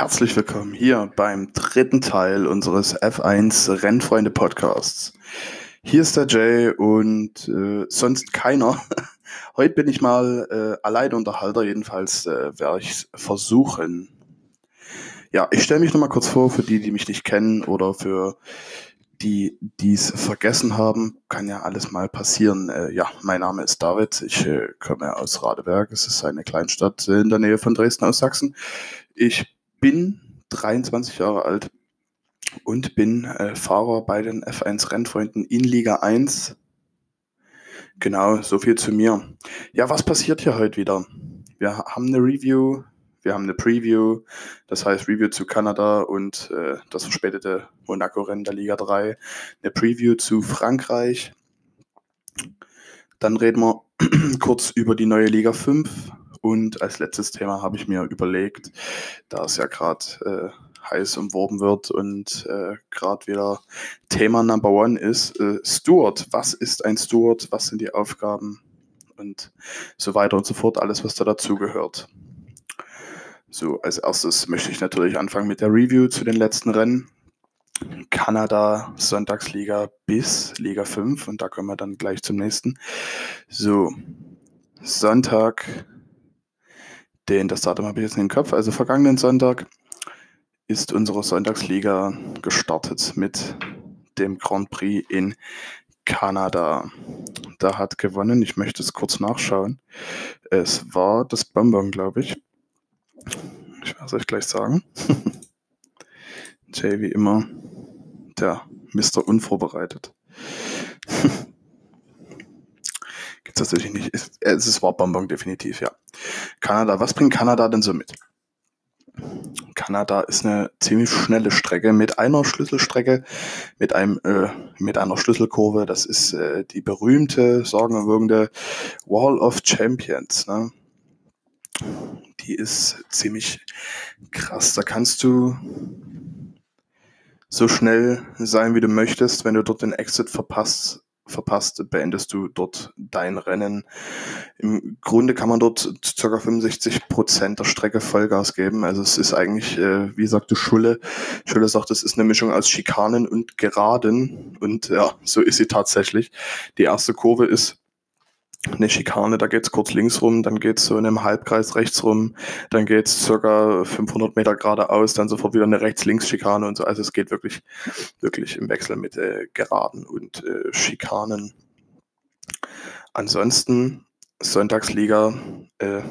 Herzlich willkommen hier beim dritten Teil unseres F1 Rennfreunde Podcasts. Hier ist der Jay und äh, sonst keiner. Heute bin ich mal äh, Alleinunterhalter, jedenfalls äh, werde ich es versuchen. Ja, ich stelle mich nochmal kurz vor für die, die mich nicht kennen oder für die dies vergessen haben, kann ja alles mal passieren. Äh, ja, mein Name ist David, ich äh, komme aus Radeberg, es ist eine Kleinstadt in der Nähe von Dresden aus Sachsen. Ich bin 23 Jahre alt und bin äh, Fahrer bei den F1 Rennfreunden in Liga 1. Genau, so viel zu mir. Ja, was passiert hier heute wieder? Wir haben eine Review wir haben eine Preview, das heißt Review zu Kanada und äh, das verspätete Monaco-Rennen der Liga 3. Eine Preview zu Frankreich. Dann reden wir kurz über die neue Liga 5. Und als letztes Thema habe ich mir überlegt, da es ja gerade äh, heiß umworben wird und äh, gerade wieder Thema Number One ist, äh, Steward. Was ist ein Steward? Was sind die Aufgaben? Und so weiter und so fort. Alles, was da dazugehört. So, als erstes möchte ich natürlich anfangen mit der Review zu den letzten Rennen. Kanada, Sonntagsliga bis Liga 5 und da kommen wir dann gleich zum nächsten. So, Sonntag, den, das Datum habe ich jetzt in den Kopf, also vergangenen Sonntag ist unsere Sonntagsliga gestartet mit dem Grand Prix in Kanada. Da hat gewonnen, ich möchte es kurz nachschauen. Es war das Bonbon, glaube ich. Ich werde es euch gleich sagen. Jay wie immer, der Mr. Unvorbereitet. Natürlich nicht. Es, es ist Bonbon definitiv, ja. Kanada, was bringt Kanada denn so mit? Kanada ist eine ziemlich schnelle Strecke mit einer Schlüsselstrecke, mit einem äh, mit einer Schlüsselkurve. Das ist äh, die berühmte, sagenumwogende Wall of Champions. Ne? die ist ziemlich krass. Da kannst du so schnell sein, wie du möchtest. Wenn du dort den Exit verpasst, verpasst, beendest du dort dein Rennen. Im Grunde kann man dort ca. 65 Prozent der Strecke Vollgas geben. Also es ist eigentlich, äh, wie sagte Schulle, Schulle sagt, es ist eine Mischung aus Schikanen und Geraden. Und ja, so ist sie tatsächlich. Die erste Kurve ist eine Schikane, da geht's kurz links rum, dann geht's so in einem Halbkreis rechts rum, dann geht's circa 500 Meter geradeaus, dann sofort wieder eine Rechts-Links-Schikane und so. Also es geht wirklich, wirklich im Wechsel mit äh, Geraden und äh, Schikanen. Ansonsten Sonntagsliga, äh,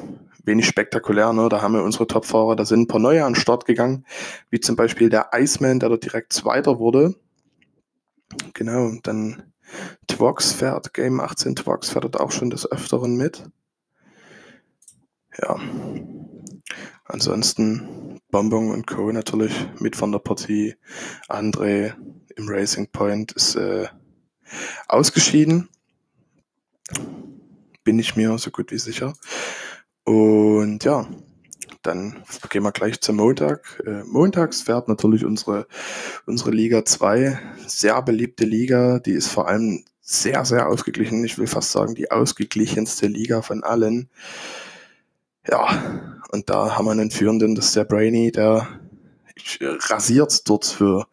wenig spektakulär, ne? Da haben wir unsere Topfahrer, da sind ein paar neue an den Start gegangen, wie zum Beispiel der Iceman, der dort direkt Zweiter wurde. Genau, dann Twox fährt, Game 18 Twox fährt auch schon des Öfteren mit. Ja. Ansonsten Bonbon und Co. natürlich mit von der Partie. André im Racing Point ist äh, ausgeschieden. Bin ich mir so gut wie sicher. Und ja, dann gehen wir gleich zum Montag. Äh, montags fährt natürlich unsere, unsere Liga 2, sehr beliebte Liga. Die ist vor allem sehr, sehr ausgeglichen. Ich will fast sagen, die ausgeglichenste Liga von allen. Ja, und da haben wir einen Führenden, das ist der Brainy, der rasiert dort für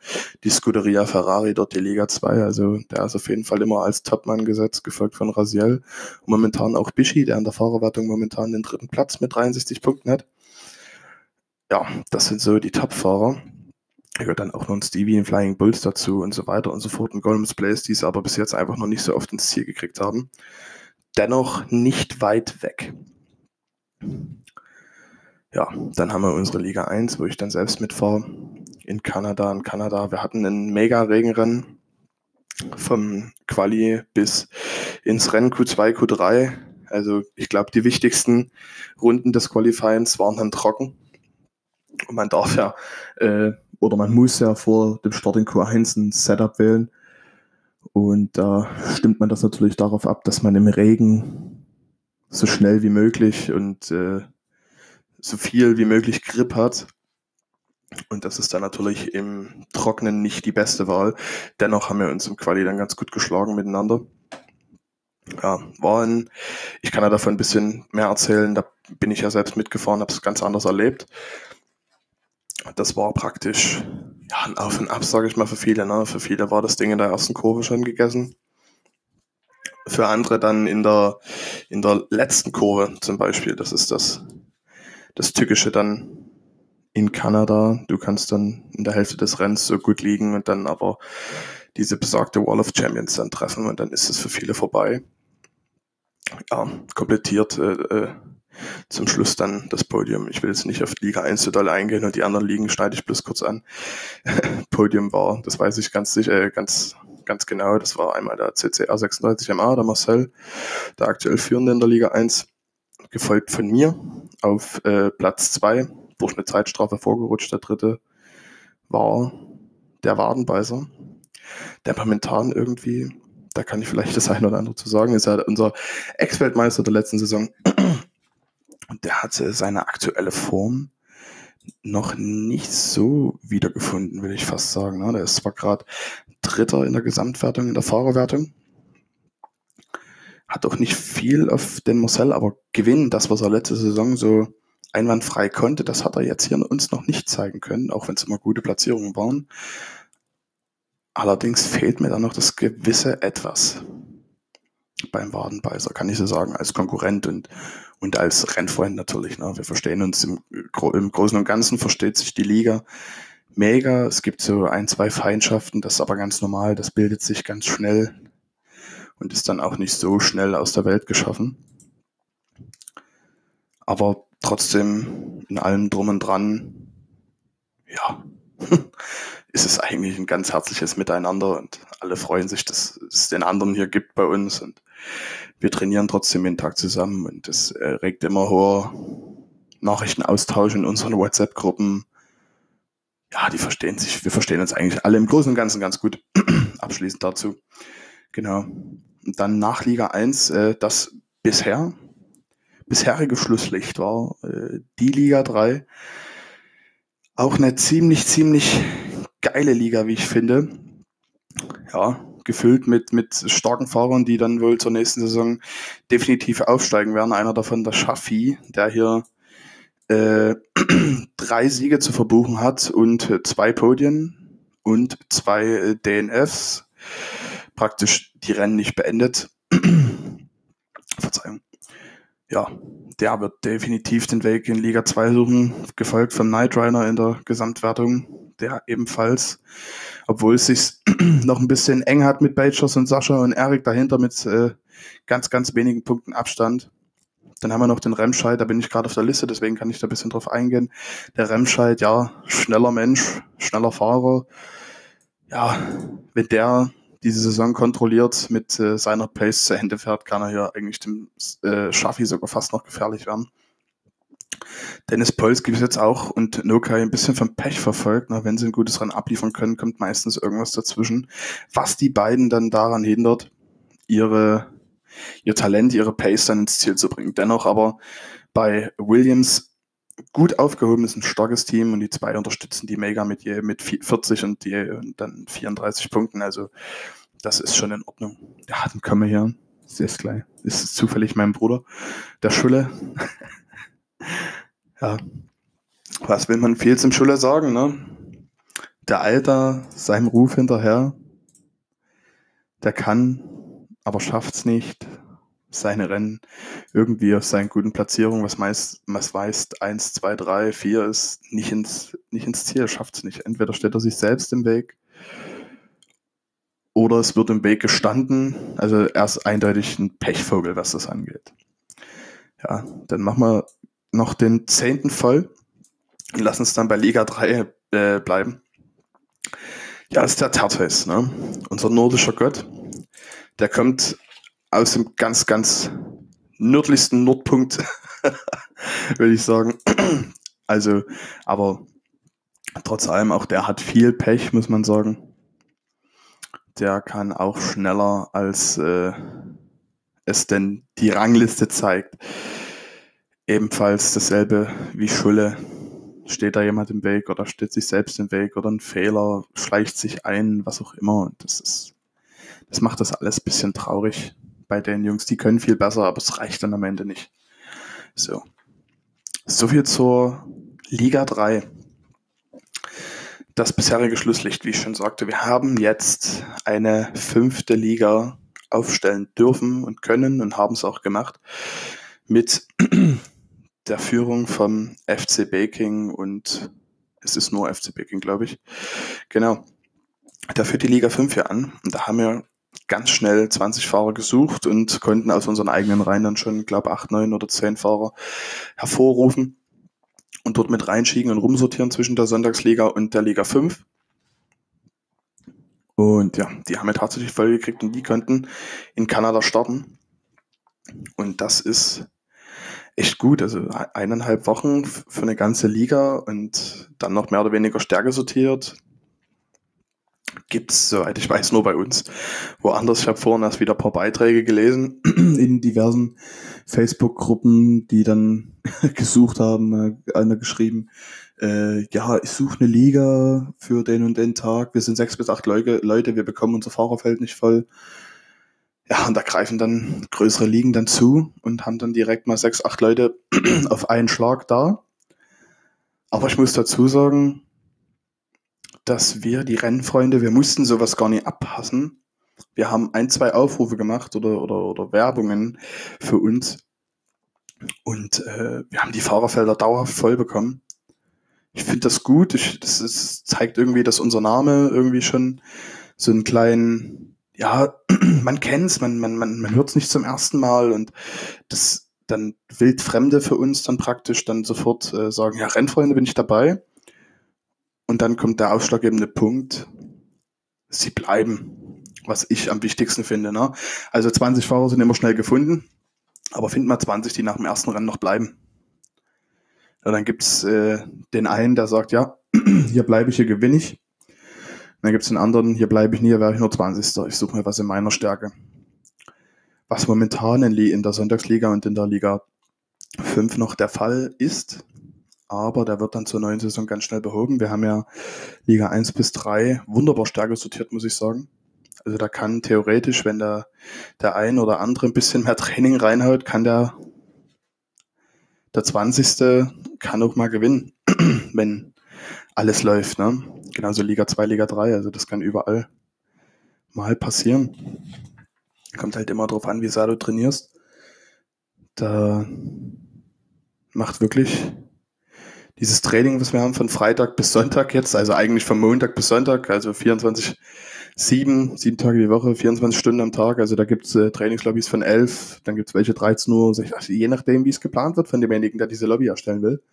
die Scuderia Ferrari, dort die Liga 2. Also der ist auf jeden Fall immer als Topmann gesetzt, gefolgt von Rasiel. Und momentan auch Bischi, der an der Fahrerwertung momentan den dritten Platz mit 63 Punkten hat ja, das sind so die Top-Fahrer. Da gehört dann auch noch ein Stevie in Flying Bulls dazu und so weiter und so fort. Und Golems Blaze, die es aber bis jetzt einfach noch nicht so oft ins Ziel gekriegt haben. Dennoch nicht weit weg. Ja, dann haben wir unsere Liga 1, wo ich dann selbst mitfahre. In Kanada. In Kanada, wir hatten ein mega Regenrennen vom Quali bis ins Rennen Q2, Q3. Also ich glaube, die wichtigsten Runden des Qualifyings waren dann trocken man darf ja, äh, oder man muss ja vor dem Start in Q1 ein Setup wählen. Und da stimmt man das natürlich darauf ab, dass man im Regen so schnell wie möglich und äh, so viel wie möglich Grip hat. Und das ist dann natürlich im Trocknen nicht die beste Wahl. Dennoch haben wir uns im Quali dann ganz gut geschlagen miteinander. Ja, war ein, ich kann ja davon ein bisschen mehr erzählen, da bin ich ja selbst mitgefahren, habe es ganz anders erlebt das war praktisch ja, ein Auf und Ab, sage ich mal, für viele. Ne? Für viele war das Ding in der ersten Kurve schon gegessen. Für andere dann in der, in der letzten Kurve zum Beispiel. Das ist das, das Tückische dann in Kanada. Du kannst dann in der Hälfte des Rennens so gut liegen und dann aber diese besagte Wall of Champions dann treffen und dann ist es für viele vorbei. Ja, komplettiert äh, äh, zum Schluss dann das Podium. Ich will jetzt nicht auf Liga 1 so doll eingehen und die anderen Ligen schneide ich bloß kurz an. Podium war, das weiß ich ganz sicher, äh, ganz, ganz genau, das war einmal der CCR 36MA, der Marcel, der aktuell Führende in der Liga 1, gefolgt von mir auf äh, Platz 2, durch eine Zeitstrafe vorgerutscht. Der dritte war der Wadenbeißer, der momentan irgendwie, da kann ich vielleicht das eine oder andere zu sagen, ist ja unser Ex-Weltmeister der letzten Saison und der hatte seine aktuelle Form noch nicht so wiedergefunden, will ich fast sagen. Ne? Der ist zwar gerade Dritter in der Gesamtwertung, in der Fahrerwertung. Hat auch nicht viel auf den Marcel, aber gewinnen, das, was er letzte Saison so einwandfrei konnte, das hat er jetzt hier uns noch nicht zeigen können, auch wenn es immer gute Platzierungen waren. Allerdings fehlt mir da noch das gewisse Etwas beim Wadenbeißer, kann ich so sagen, als Konkurrent und, und als Rennfreund natürlich. Ne? Wir verstehen uns im, im Großen und Ganzen, versteht sich die Liga mega. Es gibt so ein, zwei Feindschaften, das ist aber ganz normal, das bildet sich ganz schnell und ist dann auch nicht so schnell aus der Welt geschaffen. Aber trotzdem in allem drum und dran, ja, ist es eigentlich ein ganz herzliches Miteinander und alle freuen sich, dass es den anderen hier gibt bei uns und wir trainieren trotzdem jeden Tag zusammen und das äh, regt immer hoher Nachrichtenaustausch in unseren WhatsApp-Gruppen. Ja, die verstehen sich, wir verstehen uns eigentlich alle im Großen und Ganzen ganz gut. Abschließend dazu. Genau. Und dann nach Liga 1, äh, das bisher, bisherige Schlusslicht war äh, die Liga 3. Auch eine ziemlich, ziemlich geile Liga, wie ich finde. Ja, gefüllt mit, mit starken Fahrern, die dann wohl zur nächsten Saison definitiv aufsteigen werden. Einer davon der Schaffi, der hier äh, drei Siege zu verbuchen hat und zwei Podien und zwei äh, DNFs. Praktisch die Rennen nicht beendet. Verzeihung. Ja, der wird definitiv den Weg in Liga 2 suchen, gefolgt von Knight Rider in der Gesamtwertung der ebenfalls, obwohl es sich noch ein bisschen eng hat mit Bajos und Sascha und Erik dahinter mit äh, ganz, ganz wenigen Punkten Abstand. Dann haben wir noch den Remscheid, da bin ich gerade auf der Liste, deswegen kann ich da ein bisschen drauf eingehen. Der Remscheid, ja, schneller Mensch, schneller Fahrer. Ja, wenn der diese Saison kontrolliert mit äh, seiner Pace zu Ende fährt, kann er hier eigentlich dem äh, Schaffi sogar fast noch gefährlich werden. Dennis Polski bis jetzt auch und Nokai ein bisschen vom Pech verfolgt. Na, wenn sie ein gutes Rennen abliefern können, kommt meistens irgendwas dazwischen, was die beiden dann daran hindert, ihre, ihr Talent, ihre Pace dann ins Ziel zu bringen. Dennoch aber bei Williams gut aufgehoben ist ein starkes Team und die zwei unterstützen die Mega mit je mit 40 und die und dann 34 Punkten. Also das ist schon in Ordnung. Ja, dann können wir hier. Sehr gleich. Ist zufällig mein Bruder, der Schulle. Ja, was will man viel zum Schuller sagen, ne? Der Alter seinem Ruf hinterher, der kann, aber schafft's nicht, seine Rennen irgendwie auf seinen guten Platzierungen, was meist, was weißt, 1, 2, 3, 4 ist, nicht ins, nicht ins Ziel, schafft's nicht. Entweder steht er sich selbst im Weg oder es wird im Weg gestanden. Also er ist eindeutig ein Pechvogel, was das angeht. Ja, dann machen wir noch den zehnten voll und lassen uns dann bei Liga 3 äh, bleiben. Ja, das ist der Tertes, ne? unser nordischer Gott. Der kommt aus dem ganz, ganz nördlichsten Nordpunkt, würde ich sagen. Also, aber trotz allem, auch der hat viel Pech, muss man sagen. Der kann auch schneller, als äh, es denn die Rangliste zeigt, ebenfalls dasselbe wie Schulle. Steht da jemand im Weg oder steht sich selbst im Weg oder ein Fehler, schleicht sich ein, was auch immer. Und das ist, das macht das alles ein bisschen traurig bei den Jungs. Die können viel besser, aber es reicht dann am Ende nicht. So. So viel zur Liga 3. das bisherige Schlusslicht, wie ich schon sagte. Wir haben jetzt eine fünfte Liga aufstellen dürfen und können und haben es auch gemacht mit der Führung vom FC Baking und es ist nur FC Baking, glaube ich. Genau. Da führt die Liga 5 hier an und da haben wir ganz schnell 20 Fahrer gesucht und konnten aus unseren eigenen Reihen dann schon, glaube 8, 9 oder 10 Fahrer hervorrufen und dort mit reinschieben und rumsortieren zwischen der Sonntagsliga und der Liga 5. Und ja, die haben wir tatsächlich voll gekriegt und die konnten in Kanada starten. Und das ist echt gut. Also eineinhalb Wochen für eine ganze Liga und dann noch mehr oder weniger Stärke sortiert. Gibt es, soweit ich weiß, nur bei uns. Woanders, ich habe vorhin erst wieder ein paar Beiträge gelesen in diversen Facebook-Gruppen, die dann gesucht haben, äh, einer geschrieben, äh, ja, ich suche eine Liga für den und den Tag, wir sind sechs bis acht Leute, Leute wir bekommen unser Fahrerfeld nicht voll. Ja, und da greifen dann größere Ligen dann zu und haben dann direkt mal sechs, acht Leute auf einen Schlag da. Aber ich muss dazu sagen, dass wir, die Rennfreunde, wir mussten sowas gar nicht abpassen. Wir haben ein, zwei Aufrufe gemacht oder, oder, oder Werbungen für uns. Und äh, wir haben die Fahrerfelder dauerhaft voll bekommen. Ich finde das gut. Ich, das ist, zeigt irgendwie, dass unser Name irgendwie schon so einen kleinen, ja, man kennt's, man, man, man, man hört es nicht zum ersten Mal und das dann Wildfremde für uns dann praktisch dann sofort äh, sagen, ja, Rennfreunde bin ich dabei. Und dann kommt der ausschlaggebende Punkt, sie bleiben, was ich am wichtigsten finde. Ne? Also 20 Fahrer sind immer schnell gefunden, aber finden mal 20, die nach dem ersten Rennen noch bleiben. Ja, dann gibt's äh, den einen, der sagt, ja, hier bleibe ich, hier gewinne ich. Dann gibt's den anderen, hier bleibe ich nie, hier wäre ich nur 20. Ich suche mir was in meiner Stärke. Was momentan in der Sonntagsliga und in der Liga 5 noch der Fall ist, aber der wird dann zur neuen Saison ganz schnell behoben. Wir haben ja Liga 1 bis 3 wunderbar stärker sortiert, muss ich sagen. Also da kann theoretisch, wenn der, der ein oder andere ein bisschen mehr Training reinhaut, kann der, der 20. kann auch mal gewinnen, wenn alles läuft. Ne? Genauso Liga 2, Liga 3, also das kann überall mal passieren. Kommt halt immer drauf an, wie sehr du trainierst. Da macht wirklich dieses Training, was wir haben von Freitag bis Sonntag jetzt, also eigentlich von Montag bis Sonntag, also 24, sieben, sieben Tage die Woche, 24 Stunden am Tag. Also da gibt's äh, Trainingslobbys von 11, dann gibt's welche 13 Uhr, also je nachdem, wie es geplant wird von demjenigen, der diese Lobby erstellen will.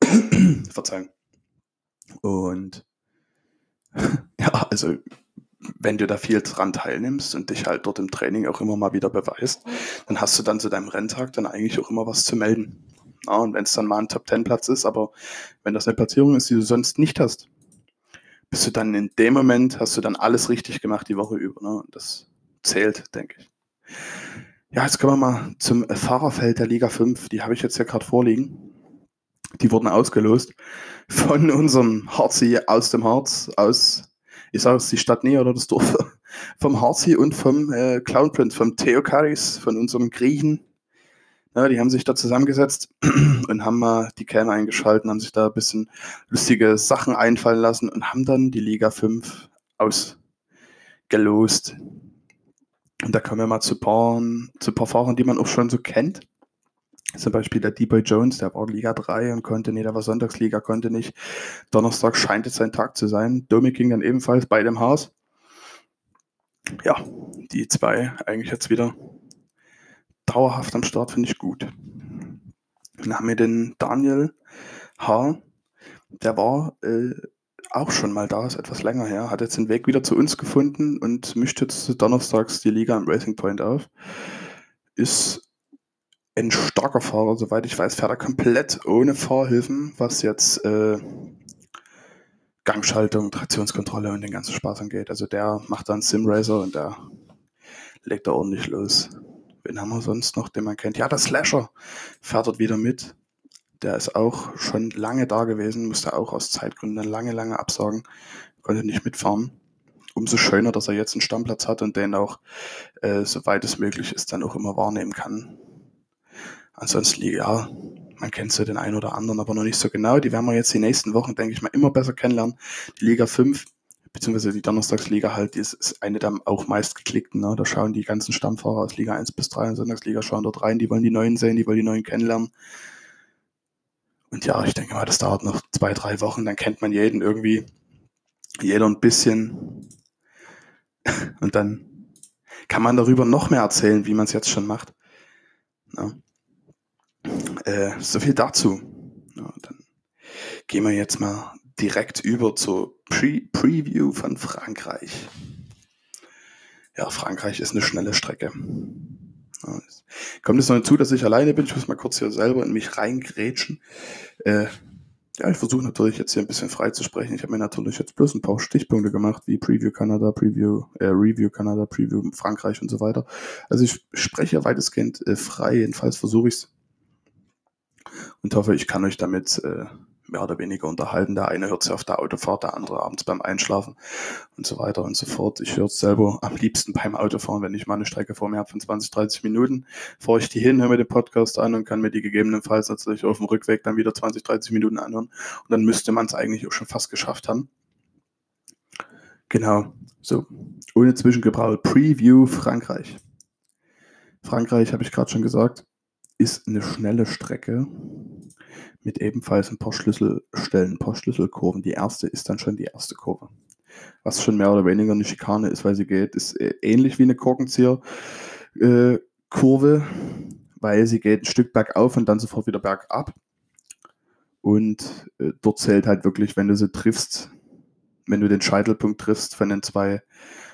Verzeihung. Und ja, also wenn du da viel dran teilnimmst und dich halt dort im Training auch immer mal wieder beweist, dann hast du dann zu deinem Renntag dann eigentlich auch immer was zu melden. Ja, und wenn es dann mal ein Top-10-Platz ist, aber wenn das eine Platzierung ist, die du sonst nicht hast, bist du dann in dem Moment, hast du dann alles richtig gemacht die Woche über. Ne? Und das zählt, denke ich. Ja, jetzt kommen wir mal zum Fahrerfeld der Liga 5. Die habe ich jetzt ja gerade vorliegen. Die wurden ausgelost von unserem Harzi aus dem Harz, aus, ich sage es die Stadt näher oder das Dorf, vom Harzi und vom äh, Clownprint, vom Theokaris, von unserem Griechen, ja, die haben sich da zusammengesetzt und haben mal die Cam eingeschalten, haben sich da ein bisschen lustige Sachen einfallen lassen und haben dann die Liga 5 ausgelost. Und da kommen wir mal zu paar, zu paar Fahrern, die man auch schon so kennt. Zum Beispiel der D-Boy Jones, der war Liga 3 und konnte nicht, der war Sonntagsliga, konnte nicht. Donnerstag scheint es sein Tag zu sein. Domi ging dann ebenfalls bei dem Haus. Ja, die zwei eigentlich jetzt wieder dauerhaft am Start finde ich gut. Dann haben wir den Daniel H. Der war äh, auch schon mal da, ist etwas länger her, hat jetzt den Weg wieder zu uns gefunden und mischt jetzt donnerstags die Liga am Racing Point auf. Ist ein starker Fahrer, soweit ich weiß, fährt er komplett ohne Fahrhilfen, was jetzt äh, Gangschaltung, Traktionskontrolle und den ganzen Spaß angeht. Also der macht dann Simracer und der legt da ordentlich los. Wen haben wir sonst noch, den man kennt? Ja, der Slasher fährt dort wieder mit. Der ist auch schon lange da gewesen, musste auch aus Zeitgründen lange, lange absagen, konnte nicht mitfahren. Umso schöner, dass er jetzt einen Stammplatz hat und den auch, äh, soweit es möglich ist, dann auch immer wahrnehmen kann. Ansonsten, ja, man kennt so den einen oder anderen, aber noch nicht so genau. Die werden wir jetzt die nächsten Wochen, denke ich mal, immer besser kennenlernen. Die Liga 5, beziehungsweise die Donnerstagsliga halt, die ist, ist eine der auch meist geklickten. Ne? Da schauen die ganzen Stammfahrer aus Liga 1 bis 3 und Sonntagsliga schauen dort rein, die wollen die Neuen sehen, die wollen die Neuen kennenlernen. Und ja, ich denke mal, das dauert noch zwei, drei Wochen, dann kennt man jeden irgendwie, jeder ein bisschen. Und dann kann man darüber noch mehr erzählen, wie man es jetzt schon macht. Ja. Äh, so viel dazu. Ja, dann gehen wir jetzt mal direkt über zur Pre Preview von Frankreich. Ja, Frankreich ist eine schnelle Strecke. Ja, kommt es noch hinzu, dass ich alleine bin. Ich muss mal kurz hier selber in mich reingrätschen. Äh, ja, ich versuche natürlich jetzt hier ein bisschen frei zu sprechen. Ich habe mir natürlich jetzt bloß ein paar Stichpunkte gemacht, wie Preview Kanada, Preview, äh, Review Kanada, Preview Frankreich und so weiter. Also ich spreche weitestgehend äh, frei, jedenfalls versuche ich es. Und hoffe, ich kann euch damit äh, mehr oder weniger unterhalten. Der eine hört sie auf der Autofahrt, der andere abends beim Einschlafen und so weiter und so fort. Ich höre es selber am liebsten beim Autofahren, wenn ich mal eine Strecke vor mir habe von 20, 30 Minuten, fahre ich die hin, höre mir den Podcast an und kann mir die gegebenenfalls natürlich auf dem Rückweg dann wieder 20, 30 Minuten anhören. Und dann müsste man es eigentlich auch schon fast geschafft haben. Genau, so, ohne Zwischengebraul. Preview Frankreich. Frankreich, habe ich gerade schon gesagt, ist eine schnelle Strecke mit ebenfalls ein paar Schlüsselstellen, ein paar Schlüsselkurven. Die erste ist dann schon die erste Kurve. Was schon mehr oder weniger eine Schikane ist, weil sie geht, ist äh, ähnlich wie eine Korkenzieher-Kurve, äh, weil sie geht ein Stück bergauf und dann sofort wieder bergab. Und äh, dort zählt halt wirklich, wenn du sie triffst, wenn du den Scheitelpunkt triffst von den zwei,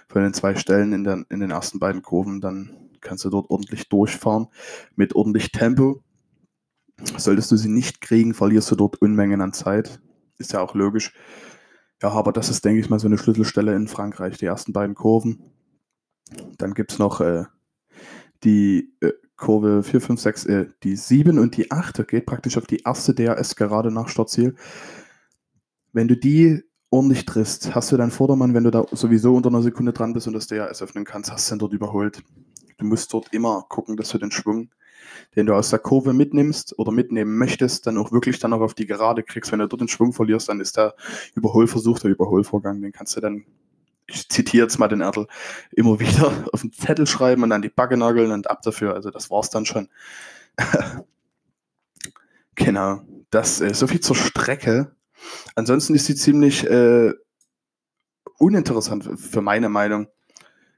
von den zwei Stellen in, den, in den ersten beiden Kurven, dann kannst du dort ordentlich durchfahren mit ordentlich Tempo. Solltest du sie nicht kriegen, verlierst du dort Unmengen an Zeit. Ist ja auch logisch. Ja, aber das ist, denke ich mal, so eine Schlüsselstelle in Frankreich. Die ersten beiden Kurven. Dann gibt es noch äh, die äh, Kurve 4, 5, 6, äh, die 7 und die 8. Geht praktisch auf die erste DRS gerade nach Startziel. Wenn du die ordentlich triffst, hast du deinen Vordermann, wenn du da sowieso unter einer Sekunde dran bist und das DRS öffnen kannst, hast du ihn dort überholt. Du musst dort immer gucken, dass du den Schwung den du aus der Kurve mitnimmst oder mitnehmen möchtest, dann auch wirklich dann auch auf die Gerade kriegst. Wenn du dort den Schwung verlierst, dann ist der Überholversuch, der Überholvorgang, den kannst du dann, ich zitiere jetzt mal den Erdl, immer wieder auf den Zettel schreiben und dann die Backe nageln und ab dafür. Also das war's dann schon. genau. Das, äh, so viel zur Strecke. Ansonsten ist sie ziemlich äh, uninteressant für meine Meinung.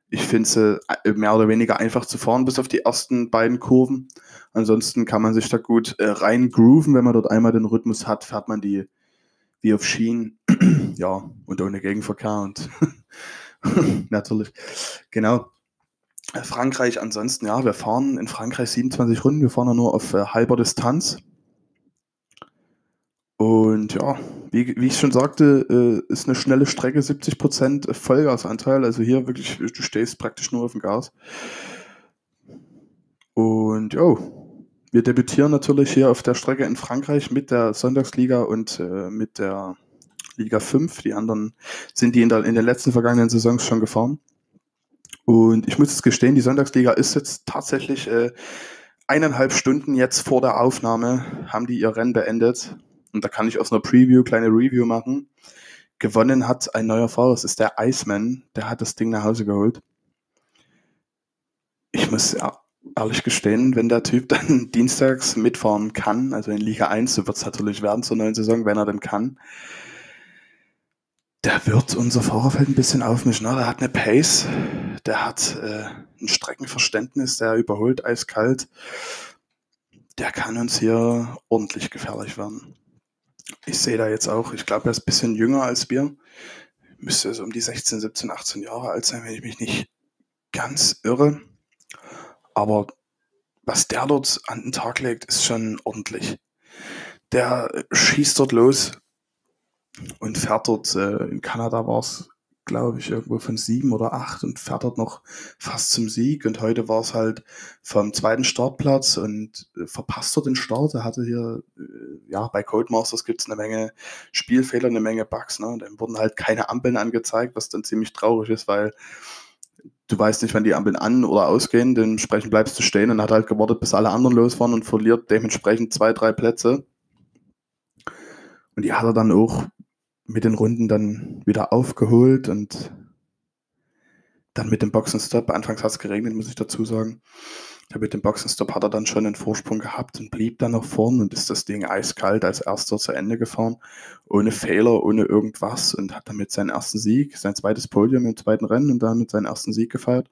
Ich finde sie äh, mehr oder weniger einfach zu fahren, bis auf die ersten beiden Kurven. Ansonsten kann man sich da gut äh, rein grooven. Wenn man dort einmal den Rhythmus hat, fährt man die wie auf Schienen. ja, und ohne Gegenverkehr und natürlich. Genau. Äh, Frankreich ansonsten, ja, wir fahren in Frankreich 27 Runden. Wir fahren ja nur auf äh, halber Distanz. Und ja, wie, wie ich schon sagte, äh, ist eine schnelle Strecke, 70% Vollgasanteil. Also hier wirklich, du stehst praktisch nur auf dem Gas. Und ja, wir debütieren natürlich hier auf der Strecke in Frankreich mit der Sonntagsliga und äh, mit der Liga 5. Die anderen sind die in, der, in den letzten vergangenen Saisons schon gefahren. Und ich muss es gestehen, die Sonntagsliga ist jetzt tatsächlich äh, eineinhalb Stunden jetzt vor der Aufnahme, haben die ihr Rennen beendet. Und da kann ich aus einer Preview, kleine Review machen. Gewonnen hat ein neuer Fahrer, das ist der Iceman, der hat das Ding nach Hause geholt. Ich muss ehrlich gestehen, wenn der Typ dann dienstags mitfahren kann, also in Liga 1, so wird es natürlich werden zur neuen Saison, wenn er denn kann, der wird unser Fahrerfeld ein bisschen aufmischen. Ne? Der hat eine Pace, der hat äh, ein Streckenverständnis, der überholt eiskalt. Der kann uns hier ordentlich gefährlich werden. Ich sehe da jetzt auch, ich glaube, er ist ein bisschen jünger als wir. Müsste so um die 16, 17, 18 Jahre alt sein, wenn ich mich nicht ganz irre. Aber was der dort an den Tag legt, ist schon ordentlich. Der schießt dort los und fährt dort, äh, in Kanada war es glaube ich, irgendwo von sieben oder acht und fährt dort noch fast zum Sieg. Und heute war es halt vom zweiten Startplatz und äh, verpasst dort den Start. Er hatte hier, äh, ja, bei Codemasters gibt es eine Menge Spielfehler, eine Menge Bugs. Ne? Und dann wurden halt keine Ampeln angezeigt, was dann ziemlich traurig ist, weil du weißt nicht, wann die Ampeln an- oder ausgehen, dementsprechend bleibst du stehen und hat halt gewartet, bis alle anderen losfahren und verliert dementsprechend zwei, drei Plätze. Und die hat er dann auch mit den Runden dann wieder aufgeholt und dann mit dem Boxenstopp. Anfangs hat es geregnet, muss ich dazu sagen. Ja, mit dem Boxenstopp hat er dann schon einen Vorsprung gehabt und blieb dann nach vorn und ist das Ding eiskalt als erster zu Ende gefahren. Ohne Fehler, ohne irgendwas und hat damit seinen ersten Sieg, sein zweites Podium im zweiten Rennen und damit seinen ersten Sieg gefeiert.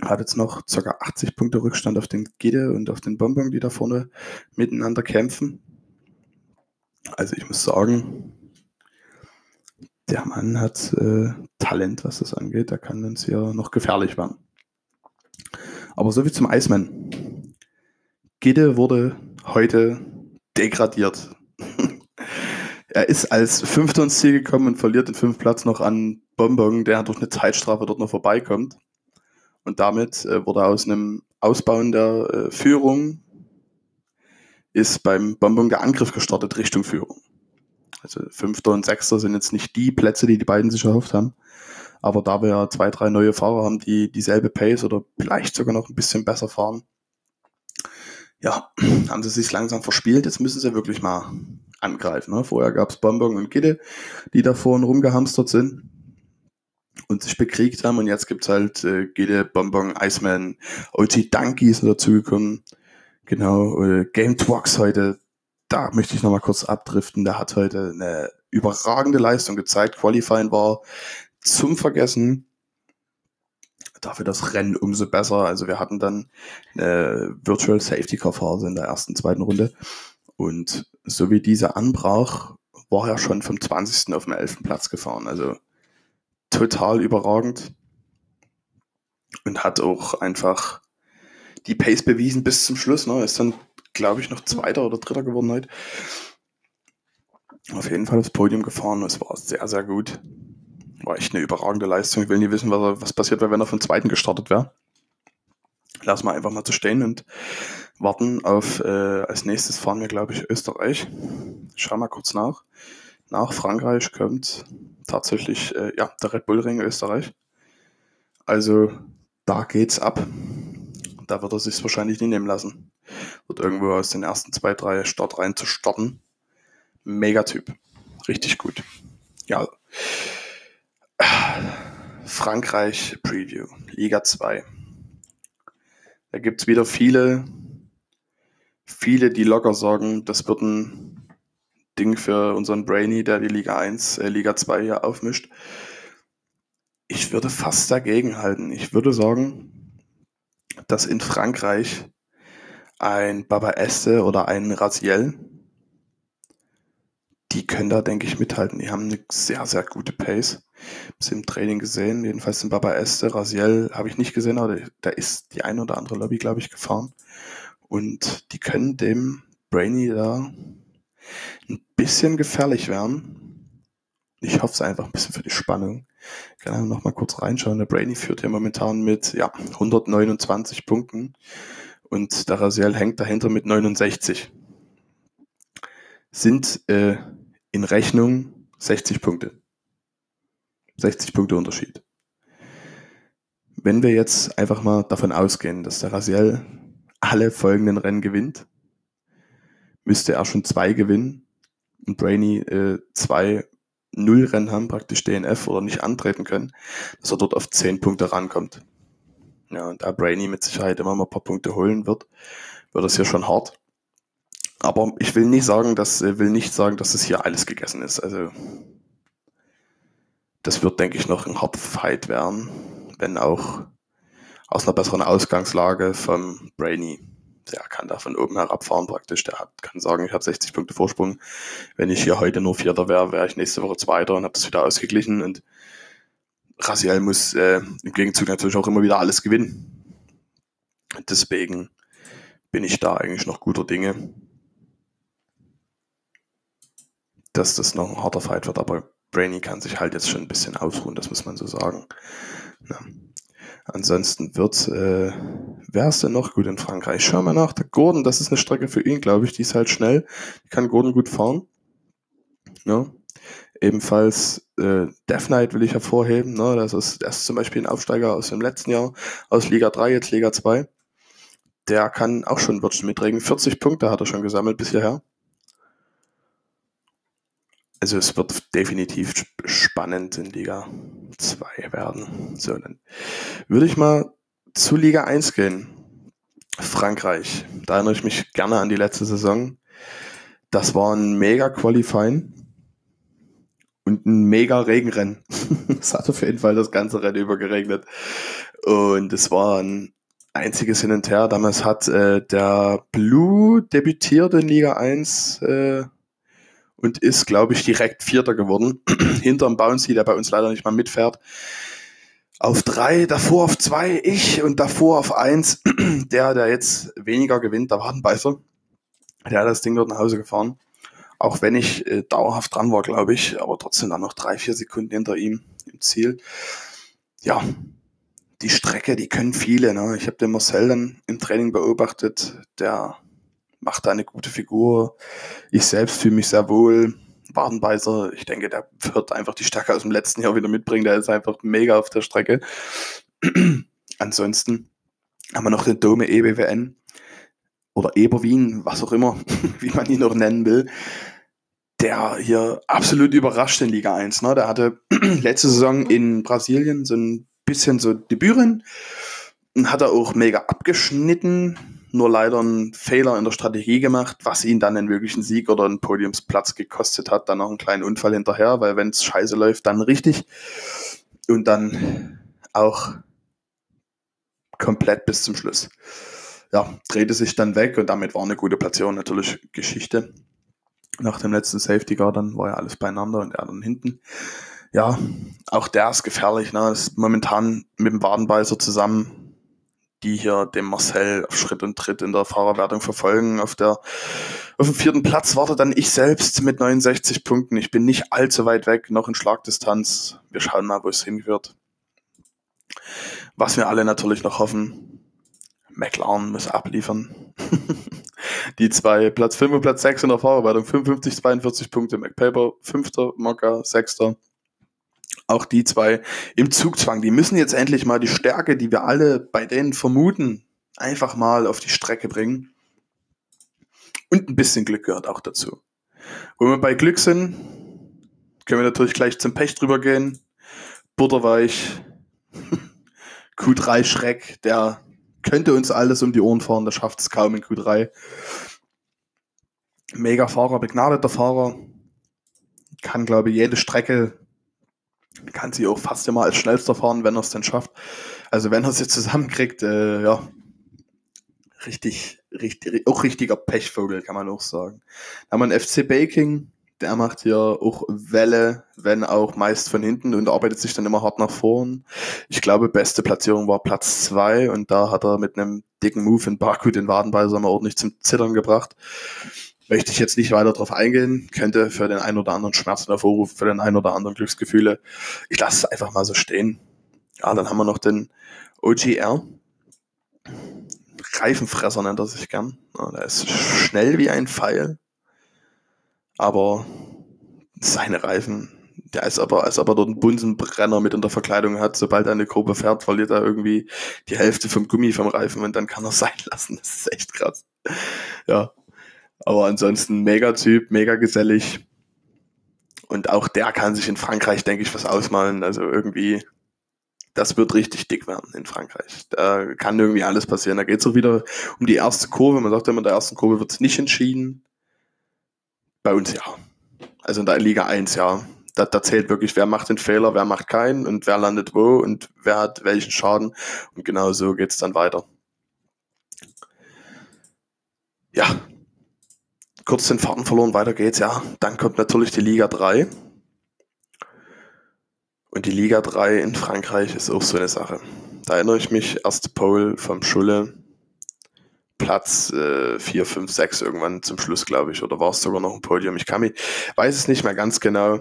Hat jetzt noch ca. 80 Punkte Rückstand auf den Gide und auf den Bonbon, die da vorne miteinander kämpfen. Also ich muss sagen, der Mann hat äh, Talent, was das angeht. Da kann uns hier noch gefährlich werden. Aber so wie zum Iceman. Gide wurde heute degradiert. er ist als Fünfter ins Ziel gekommen und verliert den fünften Platz noch an Bonbon, der durch eine Zeitstrafe dort noch vorbeikommt. Und damit äh, wurde aus einem Ausbauen der äh, Führung ist beim Bonbon der Angriff gestartet Richtung Führung. Also Fünfter und Sechster sind jetzt nicht die Plätze, die die beiden sich erhofft haben. Aber da wir ja zwei, drei neue Fahrer haben, die dieselbe Pace oder vielleicht sogar noch ein bisschen besser fahren, ja, haben sie sich langsam verspielt. Jetzt müssen sie wirklich mal angreifen. Ne? Vorher gab es Bonbon und Gitte, die da vorne rumgehamstert sind und sich bekriegt haben. Und jetzt gibt es halt äh, Gitte, Bonbon, Iceman, OG Donkey ist dazugekommen. Genau, äh, Game Twox heute da möchte ich nochmal kurz abdriften. Der hat heute eine überragende Leistung gezeigt. Qualifying war zum Vergessen. Dafür das Rennen umso besser. Also wir hatten dann eine Virtual Safety Car Phase in der ersten, zweiten Runde. Und so wie diese anbrach, war er schon vom 20. auf den 11. Platz gefahren. Also total überragend. Und hat auch einfach die Pace bewiesen bis zum Schluss. Ne? Ist dann glaube ich, noch Zweiter oder Dritter geworden heute. Auf jeden Fall aufs Podium gefahren. Es war sehr, sehr gut. War echt eine überragende Leistung. Ich will nie wissen, was, was passiert wäre, wenn er von Zweiten gestartet wäre. Lass mal einfach mal zu stehen und warten auf, äh, als nächstes fahren wir, glaube ich, Österreich. Schau mal kurz nach. Nach Frankreich kommt tatsächlich, äh, ja, der Red Bull Ring Österreich. Also, da geht's ab. Da wird er sich wahrscheinlich nie nehmen lassen. Wird irgendwo aus den ersten zwei, drei Startreihen zu starten. Megatyp. Richtig gut. Ja. Frankreich Preview. Liga 2. Da gibt es wieder viele, viele, die locker sagen, das wird ein Ding für unseren Brainy, der die Liga 1, äh, Liga 2 hier aufmischt. Ich würde fast dagegen halten. Ich würde sagen, dass in Frankreich ein Baba Este oder ein Raziel, die können da, denke ich, mithalten. Die haben eine sehr, sehr gute Pace. Bis im Training gesehen. Jedenfalls den Baba Este, Raziel habe ich nicht gesehen, aber da ist die ein oder andere Lobby, glaube ich, gefahren. Und die können dem Brainy da ein bisschen gefährlich werden. Ich hoffe es einfach ein bisschen für die Spannung. Kann noch mal kurz reinschauen. Der Brainy führt ja momentan mit ja, 129 Punkten und der Raziel hängt dahinter mit 69. Sind äh, in Rechnung 60 Punkte. 60 Punkte Unterschied. Wenn wir jetzt einfach mal davon ausgehen, dass der Raziel alle folgenden Rennen gewinnt, müsste er schon zwei gewinnen und Brainy äh, zwei Nullrennen haben, praktisch DNF oder nicht antreten können, dass er dort auf 10 Punkte rankommt. Ja, und da Brainy mit Sicherheit immer mal ein paar Punkte holen wird, wird das hier schon hart. Aber ich will nicht sagen, dass äh, will nicht sagen, dass es hier alles gegessen ist. Also das wird, denke ich, noch ein harter werden, wenn auch aus einer besseren Ausgangslage vom Brainy. Der kann da von oben herabfahren praktisch. Der hat, kann sagen, ich habe 60 Punkte Vorsprung. Wenn ich hier heute nur Vierter wäre, wäre ich nächste Woche Zweiter und habe das wieder ausgeglichen. Und Raziel muss äh, im Gegenzug natürlich auch immer wieder alles gewinnen. Deswegen bin ich da eigentlich noch guter Dinge, dass das noch ein harter Fight wird. Aber Brainy kann sich halt jetzt schon ein bisschen ausruhen, das muss man so sagen. Ja. Ansonsten wird, äh, wer ist denn noch gut in Frankreich? Schau mal nach, der Gordon, das ist eine Strecke für ihn, glaube ich, die ist halt schnell, die kann Gordon gut fahren. Ja. Ebenfalls äh, Death Knight will ich hervorheben. Ne? Das, ist, das ist zum Beispiel ein Aufsteiger aus dem letzten Jahr, aus Liga 3, jetzt Liga 2. Der kann auch schon Würstchen mitregen. 40 Punkte hat er schon gesammelt bis hierher. Also es wird definitiv spannend in Liga 2 werden. So, dann würde ich mal zu Liga 1 gehen. Frankreich. Da erinnere ich mich gerne an die letzte Saison. Das war ein mega Qualifying und ein mega Regenrennen. es hat auf jeden Fall das ganze Rennen über geregnet. Und es war ein einziges Hin und Her. Damals hat äh, der Blue debütiert in Liga 1 äh, und ist, glaube ich, direkt Vierter geworden. Hinterm Bouncy, der bei uns leider nicht mal mitfährt. Auf drei, davor auf zwei ich und davor auf eins der, der jetzt weniger gewinnt, der Wadenbeißer. Der hat das Ding dort nach Hause gefahren. Auch wenn ich äh, dauerhaft dran war, glaube ich, aber trotzdem dann noch drei, vier Sekunden hinter ihm im Ziel. Ja, die Strecke, die können viele. Ne? Ich habe den Marcel dann im Training beobachtet, der macht da eine gute Figur. Ich selbst fühle mich sehr wohl. Wadenbeißer, ich denke, der wird einfach die Stärke aus dem letzten Jahr wieder mitbringen. Der ist einfach mega auf der Strecke. Ansonsten haben wir noch den Dome EBWN oder Eberwien, was auch immer, wie man ihn noch nennen will, der hier absolut überrascht in Liga 1. Ne? Der hatte letzte Saison in Brasilien so ein bisschen so Debüren und hat er auch mega abgeschnitten, nur leider einen Fehler in der Strategie gemacht, was ihn dann einen möglichen Sieg oder einen Podiumsplatz gekostet hat. Dann noch einen kleinen Unfall hinterher, weil wenn es scheiße läuft, dann richtig. Und dann auch komplett bis zum Schluss ja, drehte sich dann weg und damit war eine gute Platzierung natürlich Geschichte. Nach dem letzten Safety Guard dann war ja alles beieinander und er dann hinten. Ja, auch der ist gefährlich. Ne? ist momentan mit dem Wadenbeißer zusammen, die hier dem Marcel auf Schritt und Tritt in der Fahrerwertung verfolgen. Auf, der, auf dem vierten Platz warte dann ich selbst mit 69 Punkten. Ich bin nicht allzu weit weg, noch in Schlagdistanz. Wir schauen mal, wo es hinführt. Was wir alle natürlich noch hoffen, McLaren muss abliefern. die zwei, Platz 5 und Platz 6 in der Fahrerwertung, 55, 42 Punkte. McPaper, 5. Mocker, 6. Auch die zwei im Zugzwang, die müssen jetzt endlich mal die Stärke, die wir alle bei denen vermuten, einfach mal auf die Strecke bringen. Und ein bisschen Glück gehört auch dazu. Wo wir bei Glück sind, können wir natürlich gleich zum Pech drüber gehen. Butterweich, Q3 Schreck, der könnte uns alles um die Ohren fahren, der schafft es kaum in Q3. Mega Fahrer, begnadeter Fahrer, kann glaube ich jede Strecke, kann sie auch fast immer als schnellster fahren, wenn er es denn schafft. Also wenn er es jetzt zusammenkriegt, äh, ja, richtig, richtig, auch richtiger Pechvogel, kann man auch sagen. Dann haben wir einen FC Baking, der macht hier auch Welle, wenn auch meist von hinten und arbeitet sich dann immer hart nach vorn. Ich glaube, beste Platzierung war Platz zwei und da hat er mit einem dicken Move in Baku den Wadenbeißer mal ordentlich zum Zittern gebracht. Möchte ich jetzt nicht weiter drauf eingehen, könnte für den einen oder anderen Schmerzen hervorrufen, für den einen oder anderen Glücksgefühle. Ich lasse es einfach mal so stehen. Ja, dann haben wir noch den OGR. Reifenfresser nennt er sich gern. Ja, der ist schnell wie ein Pfeil aber seine Reifen, der ist aber, als ob er dort einen Bunsenbrenner mit in der Verkleidung hat. Sobald er eine Gruppe fährt, verliert er irgendwie die Hälfte vom Gummi vom Reifen und dann kann er sein lassen. Das ist echt krass. Ja. Aber ansonsten mega Typ, mega gesellig. Und auch der kann sich in Frankreich, denke ich, was ausmalen. Also irgendwie, das wird richtig dick werden in Frankreich. Da kann irgendwie alles passieren. Da geht es auch wieder um die erste Kurve. Man sagt immer, in der ersten Kurve wird es nicht entschieden. Bei uns ja. Also in der Liga 1 ja. Da, da zählt wirklich, wer macht den Fehler, wer macht keinen und wer landet wo und wer hat welchen Schaden. Und genau so geht es dann weiter. Ja. Kurz den Faden verloren, weiter geht's, ja. Dann kommt natürlich die Liga 3. Und die Liga 3 in Frankreich ist auch so eine Sache. Da erinnere ich mich, erste Pole vom Schulle, Platz äh, 4, 5, 6 irgendwann zum Schluss, glaube ich. Oder war es sogar noch ein Podium? Ich kann mich, weiß es nicht mehr ganz genau.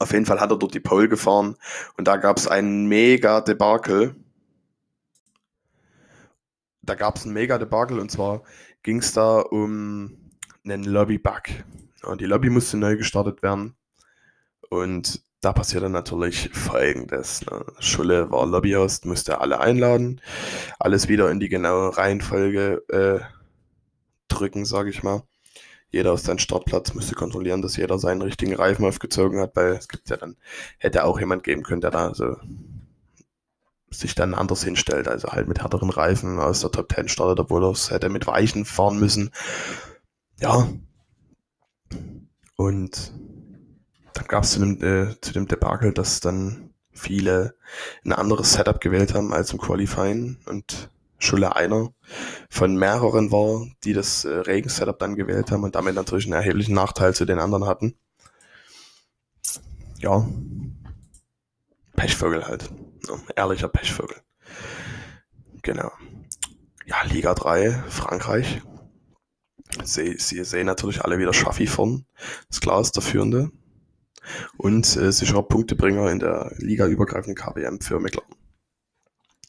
Auf jeden Fall hat er dort die Pole gefahren und da gab es ein mega Debakel. Da gab es ein mega Debakel und zwar ging es da um einen Lobby-Bug. Und die Lobby musste neu gestartet werden. Und da passiert dann natürlich Folgendes. Ne? Schulle war Lobbyhost, musste alle einladen, alles wieder in die genaue Reihenfolge äh, drücken, sage ich mal. Jeder auf seinen Startplatz musste kontrollieren, dass jeder seinen richtigen Reifen aufgezogen hat, weil es gibt ja dann, hätte auch jemand geben können, der da so sich dann anders hinstellt, also halt mit härteren Reifen aus der Top 10 startet, obwohl er es hätte mit weichen fahren müssen. Ja. Und dann gab es zu dem, äh, zu dem Debakel, dass dann viele ein anderes Setup gewählt haben als im Qualifying und Schulle einer von mehreren war, die das äh, Regen-Setup dann gewählt haben und damit natürlich einen erheblichen Nachteil zu den anderen hatten. Ja, Pechvögel halt. Ja, ehrlicher Pechvögel. Genau. Ja, Liga 3, Frankreich. Sie, sie sehen natürlich alle wieder Schaffi vorn. Das klar ist der Führende. Und äh, sicherer Punktebringer in der Liga-übergreifenden KBM für McLaren.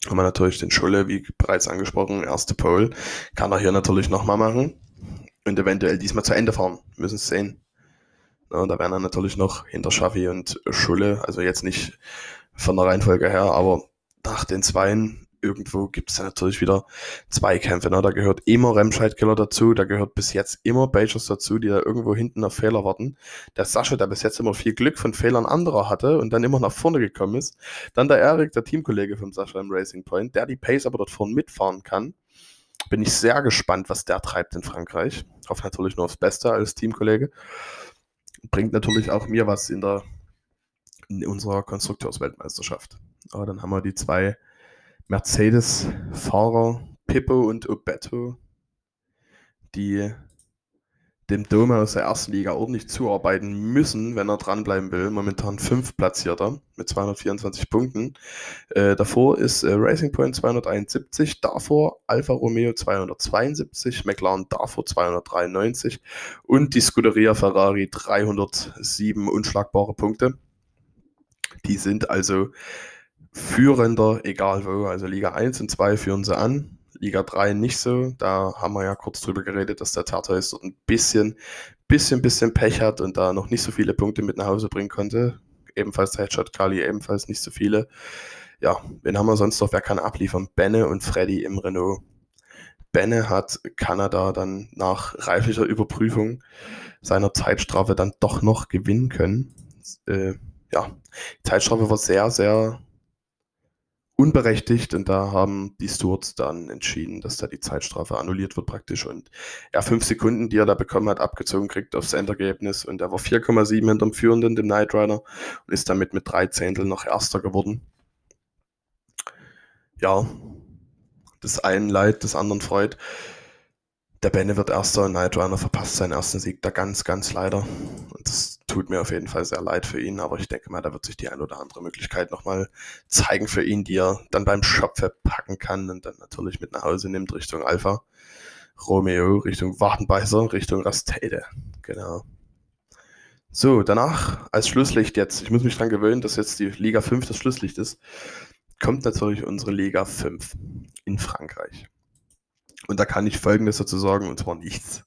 Haben wir natürlich den Schulle, wie bereits angesprochen, erste Pole. Kann er hier natürlich nochmal machen. Und eventuell diesmal zu Ende fahren. Müssen es sehen. Ja, da wären dann natürlich noch hinter Schaffi und Schulle, also jetzt nicht von der Reihenfolge her, aber nach den Zweien irgendwo gibt es ja natürlich wieder Zweikämpfe. Ne? Da gehört immer Remscheid-Killer dazu, da gehört bis jetzt immer Bajers dazu, die da irgendwo hinten auf Fehler warten. Der Sascha, der bis jetzt immer viel Glück von Fehlern anderer hatte und dann immer nach vorne gekommen ist. Dann der Erik, der Teamkollege von Sascha im Racing Point, der die Pace aber dort vorne mitfahren kann. Bin ich sehr gespannt, was der treibt in Frankreich. Hoffe natürlich nur aufs Beste als Teamkollege. Bringt natürlich auch mir was in der in unserer Konstrukteursweltmeisterschaft. Aber dann haben wir die zwei Mercedes-Fahrer, Pippo und Obeto, die dem Dome aus der ersten Liga ordentlich zuarbeiten müssen, wenn er dranbleiben will. Momentan fünf Platzierter mit 224 Punkten. Äh, davor ist äh, Racing Point 271, davor Alfa Romeo 272, McLaren davor 293 und die Scuderia Ferrari 307 unschlagbare Punkte. Die sind also Führender, egal wo. Also Liga 1 und 2 führen sie an. Liga 3 nicht so. Da haben wir ja kurz drüber geredet, dass der Tartarus dort ein bisschen, bisschen, bisschen Pech hat und da noch nicht so viele Punkte mit nach Hause bringen konnte. Ebenfalls der Headshot Kali, ebenfalls nicht so viele. Ja, wen haben wir sonst noch? Wer kann abliefern? Benne und Freddy im Renault. Benne hat Kanada dann nach reiflicher Überprüfung seiner Zeitstrafe dann doch noch gewinnen können. Äh, ja, die Zeitstrafe war sehr, sehr unberechtigt und da haben die Stewards dann entschieden, dass da die Zeitstrafe annulliert wird praktisch und er fünf Sekunden, die er da bekommen hat, abgezogen kriegt aufs Endergebnis und er war 4,7 hinterm Führenden, dem Knight Rider und ist damit mit drei Zehntel noch Erster geworden. Ja, das einen leid, des anderen freut. Der Benne wird Erster und Knight Rider verpasst seinen ersten Sieg da ganz, ganz leider. Und das tut mir auf jeden Fall sehr leid für ihn, aber ich denke mal, da wird sich die ein oder andere Möglichkeit nochmal zeigen für ihn, die er dann beim Shop verpacken kann und dann natürlich mit nach Hause nimmt Richtung Alpha Romeo, Richtung Wartenbeißer, Richtung Rastede. Genau. So, danach als Schlusslicht jetzt, ich muss mich dran gewöhnen, dass jetzt die Liga 5 das Schlusslicht ist, kommt natürlich unsere Liga 5 in Frankreich. Und da kann ich Folgendes dazu sagen, und zwar nichts.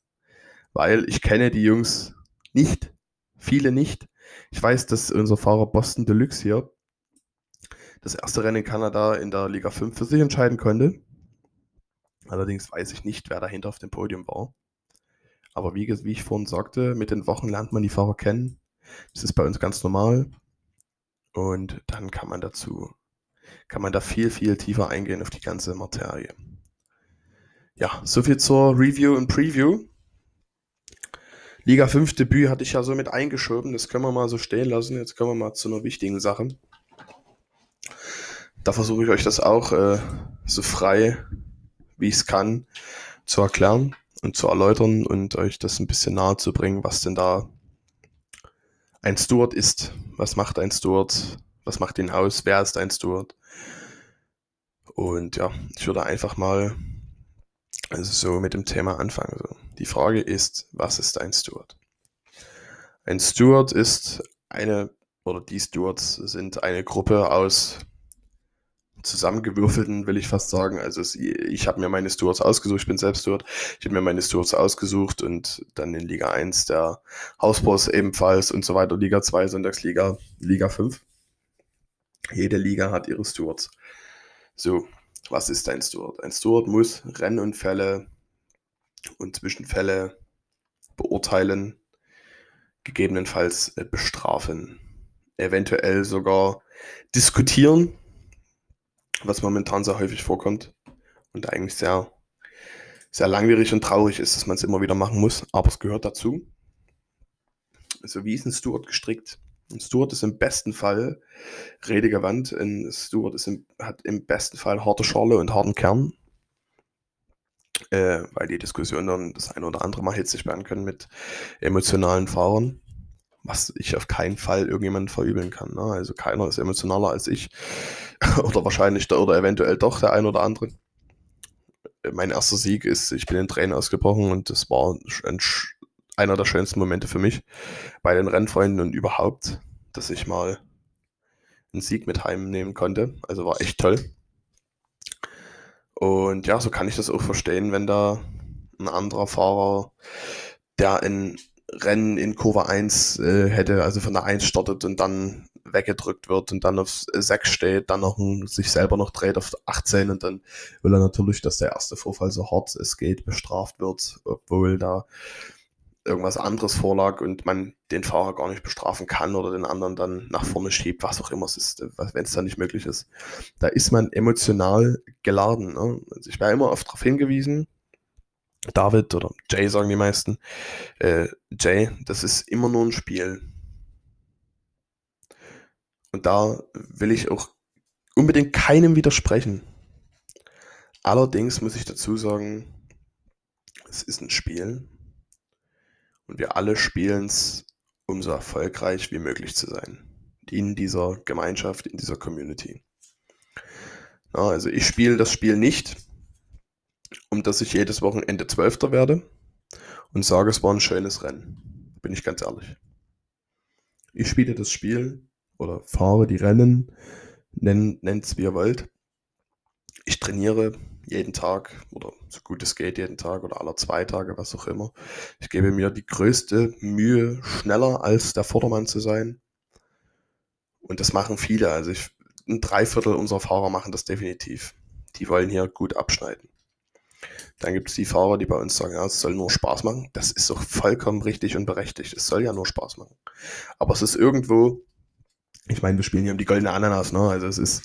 Weil ich kenne die Jungs nicht viele nicht. Ich weiß, dass unser Fahrer Boston Deluxe hier das erste Rennen in Kanada in der Liga 5 für sich entscheiden konnte. Allerdings weiß ich nicht, wer dahinter auf dem Podium war. Aber wie, wie ich vorhin sagte, mit den Wochen lernt man die Fahrer kennen. Das ist bei uns ganz normal. Und dann kann man dazu, kann man da viel, viel tiefer eingehen auf die ganze Materie. Ja, soviel zur Review und Preview. Liga 5 Debüt hatte ich ja so mit eingeschoben. Das können wir mal so stehen lassen. Jetzt kommen wir mal zu einer wichtigen Sache. Da versuche ich euch das auch äh, so frei, wie ich es kann, zu erklären und zu erläutern und euch das ein bisschen nahe zu bringen, was denn da ein Steward ist. Was macht ein Steward? Was macht ihn aus? Wer ist ein Steward? Und ja, ich würde einfach mal also so mit dem Thema anfangen. So. Die Frage ist, was ist ein Steward? Ein Steward ist eine, oder die Stewards sind eine Gruppe aus zusammengewürfelten, will ich fast sagen. Also es, ich habe mir meine Stewards ausgesucht, ich bin selbst Steward. Ich habe mir meine Stewards ausgesucht und dann in Liga 1 der Hausboss ebenfalls und so weiter. Liga 2, Sonntagsliga, Liga 5. Jede Liga hat ihre Stewards. So, was ist ein Steward? Ein Steward muss Rennunfälle und Zwischenfälle beurteilen, gegebenenfalls äh, bestrafen, eventuell sogar diskutieren, was momentan sehr häufig vorkommt und eigentlich sehr, sehr langwierig und traurig ist, dass man es immer wieder machen muss, aber es gehört dazu. Also wie ist ein Steward gestrickt? Ein Steward ist im besten Fall redegewandt, ein Steward ist im, hat im besten Fall harte Schale und harten Kern, äh, weil die Diskussion dann das eine oder andere Mal hitzig werden können mit emotionalen Fahrern, was ich auf keinen Fall irgendjemandem verübeln kann. Ne? Also keiner ist emotionaler als ich oder wahrscheinlich oder eventuell doch der ein oder andere. Mein erster Sieg ist, ich bin in Tränen ausgebrochen und das war ein, einer der schönsten Momente für mich bei den Rennfreunden und überhaupt, dass ich mal einen Sieg mit heimnehmen konnte. Also war echt toll. Und ja, so kann ich das auch verstehen, wenn da ein anderer Fahrer, der ein Rennen in Kurve 1 äh, hätte, also von der 1 startet und dann weggedrückt wird und dann auf 6 steht, dann noch ein, sich selber noch dreht auf 18 und dann will er natürlich, dass der erste Vorfall so hart es geht bestraft wird, obwohl da irgendwas anderes vorlag und man den Fahrer gar nicht bestrafen kann oder den anderen dann nach vorne schiebt, was auch immer es ist, wenn es dann nicht möglich ist. Da ist man emotional geladen. Ne? Also ich wäre immer oft darauf hingewiesen, David oder Jay sagen die meisten, äh, Jay, das ist immer nur ein Spiel. Und da will ich auch unbedingt keinem widersprechen. Allerdings muss ich dazu sagen, es ist ein Spiel und wir alle spielen es, um so erfolgreich wie möglich zu sein. In dieser Gemeinschaft, in dieser Community. Ja, also ich spiele das Spiel nicht, um dass ich jedes Wochenende Zwölfter werde und sage, es war ein schönes Rennen. Bin ich ganz ehrlich. Ich spiele das Spiel oder fahre die Rennen, nennt es wie ihr wollt. Ich trainiere jeden Tag oder so gut es geht jeden Tag oder alle zwei Tage, was auch immer. Ich gebe mir die größte Mühe, schneller als der Vordermann zu sein. Und das machen viele. Also ich, ein Dreiviertel unserer Fahrer machen das definitiv. Die wollen hier gut abschneiden. Dann gibt es die Fahrer, die bei uns sagen, ja, es soll nur Spaß machen. Das ist auch vollkommen richtig und berechtigt. Es soll ja nur Spaß machen. Aber es ist irgendwo, ich meine, wir spielen hier um die goldene Ananas, ne? Also es ist,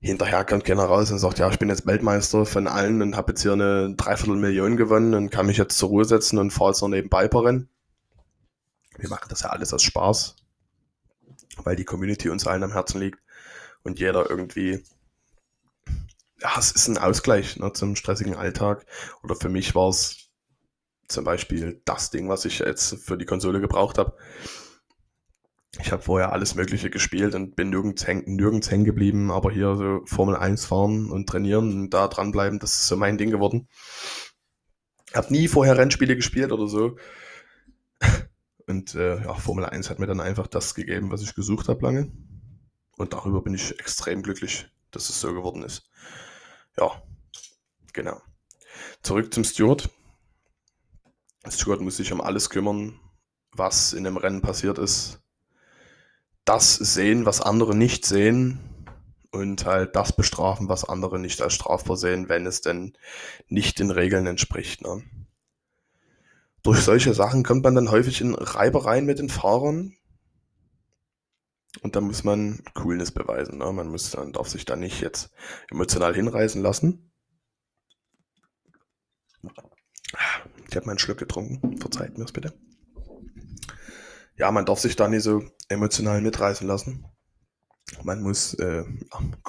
hinterher kommt keiner raus und sagt, ja, ich bin jetzt Weltmeister von allen und habe jetzt hier eine Dreiviertelmillion gewonnen und kann mich jetzt zur Ruhe setzen und fahre jetzt noch nebenbei ein Rennen. Wir machen das ja alles aus Spaß, weil die Community uns allen am Herzen liegt und jeder irgendwie, ja, es ist ein Ausgleich ne, zum stressigen Alltag. Oder für mich war es zum Beispiel das Ding, was ich jetzt für die Konsole gebraucht habe ich habe vorher alles Mögliche gespielt und bin nirgends, häng, nirgends hängen geblieben, aber hier so Formel 1 fahren und trainieren und da dranbleiben, das ist so mein Ding geworden. Hab nie vorher Rennspiele gespielt oder so. Und äh, ja, Formel 1 hat mir dann einfach das gegeben, was ich gesucht habe lange. Und darüber bin ich extrem glücklich, dass es so geworden ist. Ja, genau. Zurück zum Steward. Steward muss sich um alles kümmern, was in dem Rennen passiert ist das sehen, was andere nicht sehen und halt das bestrafen, was andere nicht als strafbar sehen, wenn es denn nicht den Regeln entspricht. Ne? Durch solche Sachen kommt man dann häufig in Reibereien mit den Fahrern und da muss man Coolness beweisen. Ne? Man muss, dann darf sich da nicht jetzt emotional hinreißen lassen. Ich habe meinen Schluck getrunken. Verzeiht mir es bitte ja, man darf sich da nicht so emotional mitreißen lassen. Man muss äh,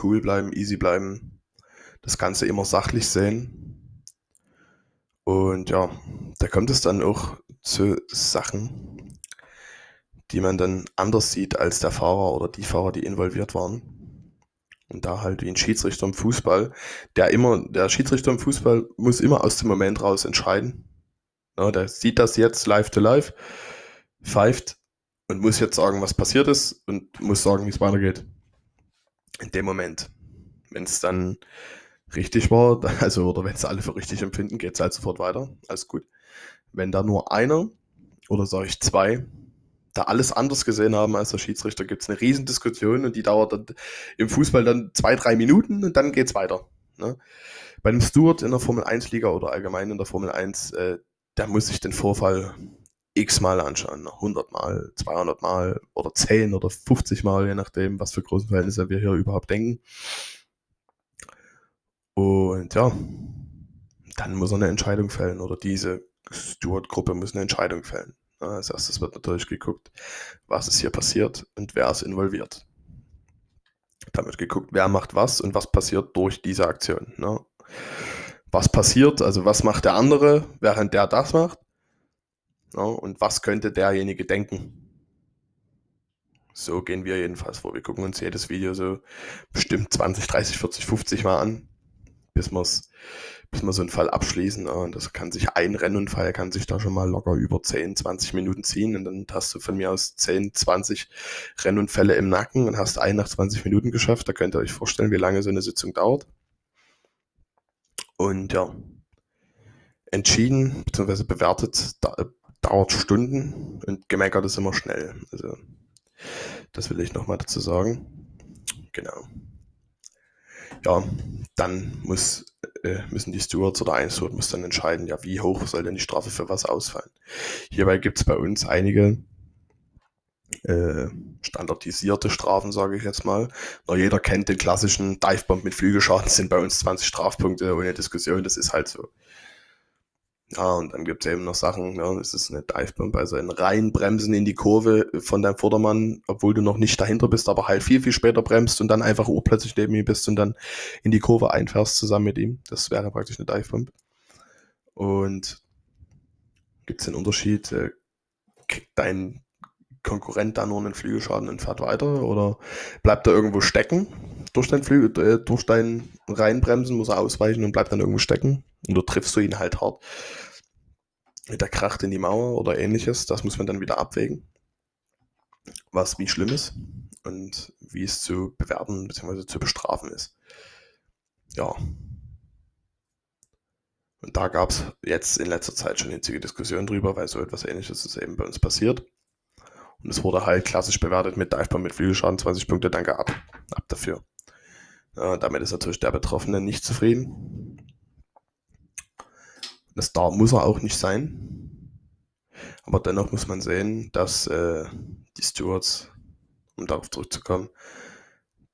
cool bleiben, easy bleiben, das Ganze immer sachlich sehen. Und ja, da kommt es dann auch zu Sachen, die man dann anders sieht als der Fahrer oder die Fahrer, die involviert waren. Und da halt wie ein Schiedsrichter im Fußball, der immer, der Schiedsrichter im Fußball muss immer aus dem Moment raus entscheiden. Ja, der sieht das jetzt live to live, pfeift und muss jetzt sagen, was passiert ist und muss sagen, wie es weitergeht. in dem Moment, wenn es dann richtig war, also oder wenn es alle für richtig empfinden, geht es halt sofort weiter. Alles gut. Wenn da nur einer oder sage ich zwei da alles anders gesehen haben als der Schiedsrichter, gibt es eine Riesendiskussion und die dauert dann im Fußball dann zwei, drei Minuten und dann geht es weiter. Ne? Bei einem Steward in der Formel 1 Liga oder allgemein in der Formel 1, äh, der muss sich den Vorfall x-mal anschauen. 100 Mal, 200 Mal oder 10 oder 50 Mal, je nachdem, was für Größenverhältnisse wir hier überhaupt denken. Und ja, dann muss er eine Entscheidung fällen oder diese Steward-Gruppe muss eine Entscheidung fällen. Als erstes wird natürlich geguckt, was ist hier passiert und wer ist involviert. Wird geguckt, wer macht was und was passiert durch diese Aktion. Ne? Was passiert, also was macht der andere, während der das macht ja, und was könnte derjenige denken. So gehen wir jedenfalls vor. Wir gucken uns jedes Video so bestimmt 20, 30, 40, 50 Mal an, bis wir es bis wir so einen Fall abschließen. Und das kann sich ein Rennunfall, kann sich da schon mal locker über 10, 20 Minuten ziehen. Und dann hast du von mir aus 10, 20 Rennunfälle im Nacken und hast einen nach 20 Minuten geschafft. Da könnt ihr euch vorstellen, wie lange so eine Sitzung dauert. Und ja, entschieden bzw. bewertet dauert Stunden und gemeckert ist immer schnell. Also das will ich nochmal dazu sagen. Genau. Ja, dann muss äh, müssen die Stewards oder ein Steward muss dann entscheiden, ja, wie hoch soll denn die Strafe für was ausfallen. Hierbei gibt es bei uns einige äh, standardisierte Strafen, sage ich jetzt mal. Na, jeder kennt den klassischen Divebomb mit Flügelschaden, sind bei uns 20 Strafpunkte ohne Diskussion, das ist halt so. Ja, und dann gibt es eben noch Sachen, ja, es ist eine Divebomb, also ein Reinbremsen in die Kurve von deinem Vordermann, obwohl du noch nicht dahinter bist, aber halt viel, viel später bremst und dann einfach urplötzlich neben ihm bist und dann in die Kurve einfährst zusammen mit ihm. Das wäre praktisch eine Divebomb. Und gibt es den Unterschied, äh, kriegt dein Konkurrent da nur einen Flügelschaden und fährt weiter oder bleibt er irgendwo stecken durch dein, Flügel, äh, durch dein Reinbremsen, muss er ausweichen und bleibt dann irgendwo stecken und du triffst du ihn halt hart mit der Kracht in die Mauer oder ähnliches. Das muss man dann wieder abwägen, was wie schlimm ist und wie es zu bewerten bzw. zu bestrafen ist. Ja. Und da gab es jetzt in letzter Zeit schon hitzige Diskussionen drüber, weil so etwas ähnliches ist eben bei uns passiert. Und es wurde halt klassisch bewertet mit Divebomb mit Flügelschaden, 20 Punkte, danke ab. Ab dafür. Ja, damit ist natürlich der Betroffene nicht zufrieden. Das da muss er auch nicht sein. Aber dennoch muss man sehen, dass äh, die Stewards, um darauf zurückzukommen,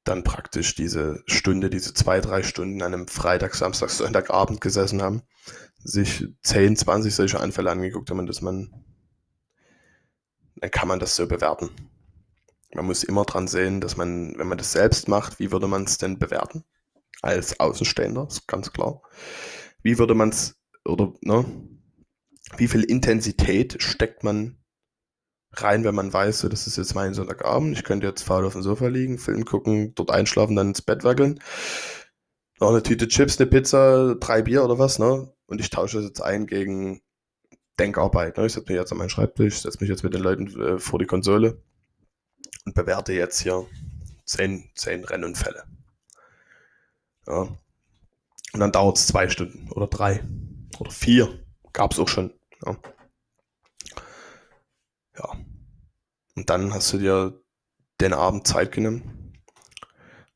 dann praktisch diese Stunde, diese zwei, drei Stunden an einem Freitag, Samstag, Sonntagabend gesessen haben, sich 10, 20 solche Anfälle angeguckt haben, dass man, dann kann man das so bewerten. Man muss immer dran sehen, dass man, wenn man das selbst macht, wie würde man es denn bewerten? Als Außenstehender, ist ganz klar. Wie würde man es oder ne, wie viel Intensität steckt man rein, wenn man weiß, so, das ist jetzt mein Sonntagabend, ich könnte jetzt faul auf dem Sofa liegen, Film gucken, dort einschlafen, dann ins Bett wackeln. Noch eine Tüte Chips, eine Pizza, drei Bier oder was, ne? Und ich tausche das jetzt ein gegen Denkarbeit. Ne? Ich setze mich jetzt an meinen Schreibtisch, setze mich jetzt mit den Leuten äh, vor die Konsole und bewerte jetzt hier zehn, zehn Rennunfälle. Ja. Und dann dauert es zwei Stunden oder drei. Oder vier. Gab es auch schon. Ja. ja. Und dann hast du dir den Abend Zeit genommen.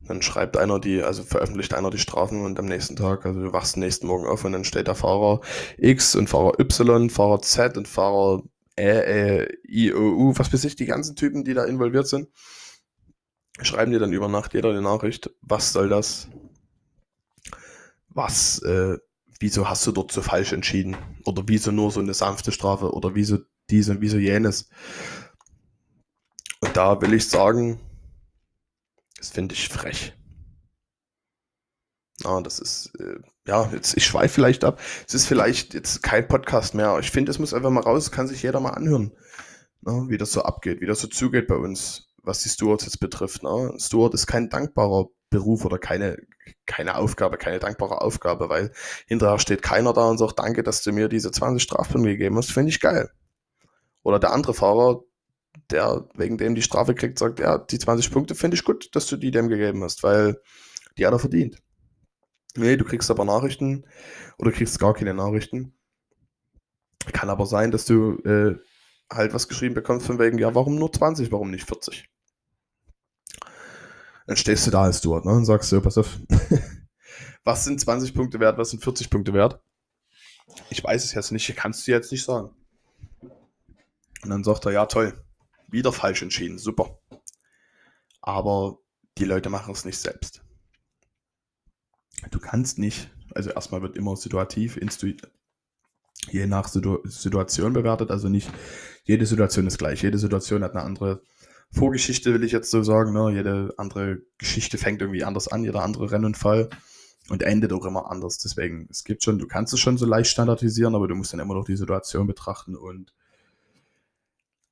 Dann schreibt einer die, also veröffentlicht einer die Strafen und am nächsten Tag, also du wachst nächsten Morgen auf und dann steht der Fahrer X und Fahrer Y, Fahrer Z und Fahrer Ä, Ä, I, O, U, was weiß ich, die ganzen Typen, die da involviert sind, schreiben dir dann über Nacht jeder eine Nachricht, was soll das? Was äh, wieso hast du dort so falsch entschieden? Oder wieso nur so eine sanfte Strafe? Oder wieso dies und wieso jenes? Und da will ich sagen, das finde ich frech. Ja, das ist, äh, ja, jetzt, ich schweife vielleicht ab. Es ist vielleicht jetzt kein Podcast mehr. Ich finde, es muss einfach mal raus, kann sich jeder mal anhören, na, wie das so abgeht, wie das so zugeht bei uns, was die Stewards jetzt betrifft. Na. Steward ist kein dankbarer Beruf oder keine, keine Aufgabe, keine dankbare Aufgabe, weil hinterher steht keiner da und sagt, danke, dass du mir diese 20 Strafpunkte gegeben hast, finde ich geil. Oder der andere Fahrer, der wegen dem die Strafe kriegt, sagt, ja, die 20 Punkte finde ich gut, dass du die dem gegeben hast, weil die hat er verdient. Nee, du kriegst aber Nachrichten oder kriegst gar keine Nachrichten. Kann aber sein, dass du äh, halt was geschrieben bekommst von wegen, ja, warum nur 20, warum nicht 40? Dann stehst du da als Steward ne, und sagst so, pass auf, was sind 20 Punkte wert, was sind 40 Punkte wert? Ich weiß es jetzt nicht, kannst du jetzt nicht sagen. Und dann sagt er, ja toll, wieder falsch entschieden, super. Aber die Leute machen es nicht selbst. Du kannst nicht, also erstmal wird immer situativ, je nach Situ Situation bewertet, also nicht jede Situation ist gleich, jede Situation hat eine andere Vorgeschichte, will ich jetzt so sagen, ne? jede andere Geschichte fängt irgendwie anders an, jeder andere Rennunfall und endet auch immer anders. Deswegen, es gibt schon, du kannst es schon so leicht standardisieren, aber du musst dann immer noch die Situation betrachten und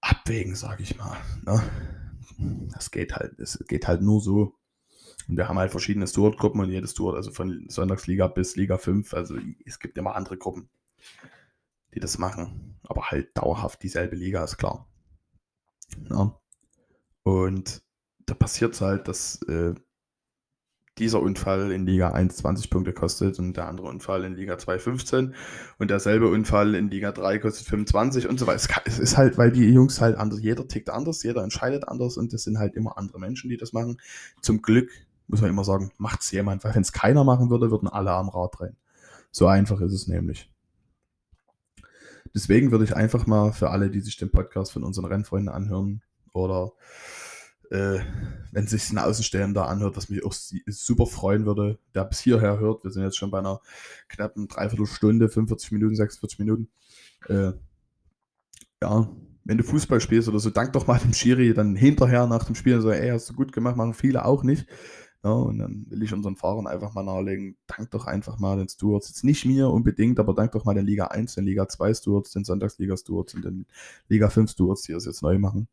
abwägen, sage ich mal. Ne? Das geht halt, es geht halt nur so. Und wir haben halt verschiedene Steward-Gruppen und jedes Steward, also von Sonntagsliga bis Liga 5, also es gibt immer andere Gruppen, die das machen. Aber halt dauerhaft dieselbe Liga, ist klar. Ja. Und da passiert es halt, dass äh, dieser Unfall in Liga 1 20 Punkte kostet und der andere Unfall in Liga 2 15 und derselbe Unfall in Liga 3 kostet 25 und so weiter. Es ist halt, weil die Jungs halt anders, jeder tickt anders, jeder entscheidet anders und das sind halt immer andere Menschen, die das machen. Zum Glück muss man immer sagen, macht es jemand, weil wenn es keiner machen würde, würden alle am Rad drehen. So einfach ist es nämlich. Deswegen würde ich einfach mal für alle, die sich den Podcast von unseren Rennfreunden anhören oder äh, wenn sich ein Außenstehender anhört, was mich auch super freuen würde, der bis hierher hört. Wir sind jetzt schon bei einer knappen Dreiviertelstunde, 45 Minuten, 46 Minuten. Äh, ja, wenn du Fußball spielst oder so, dank doch mal dem Schiri dann hinterher nach dem Spiel so, ey, hast du gut gemacht, machen viele auch nicht. Ja, und dann will ich unseren Fahrern einfach mal nahelegen, dank doch einfach mal den Stewards. Jetzt nicht mir unbedingt, aber dank doch mal den Liga 1, den Liga 2 Stewards, den Sonntagsliga Stewards und den Liga 5 Stewards, die es jetzt neu machen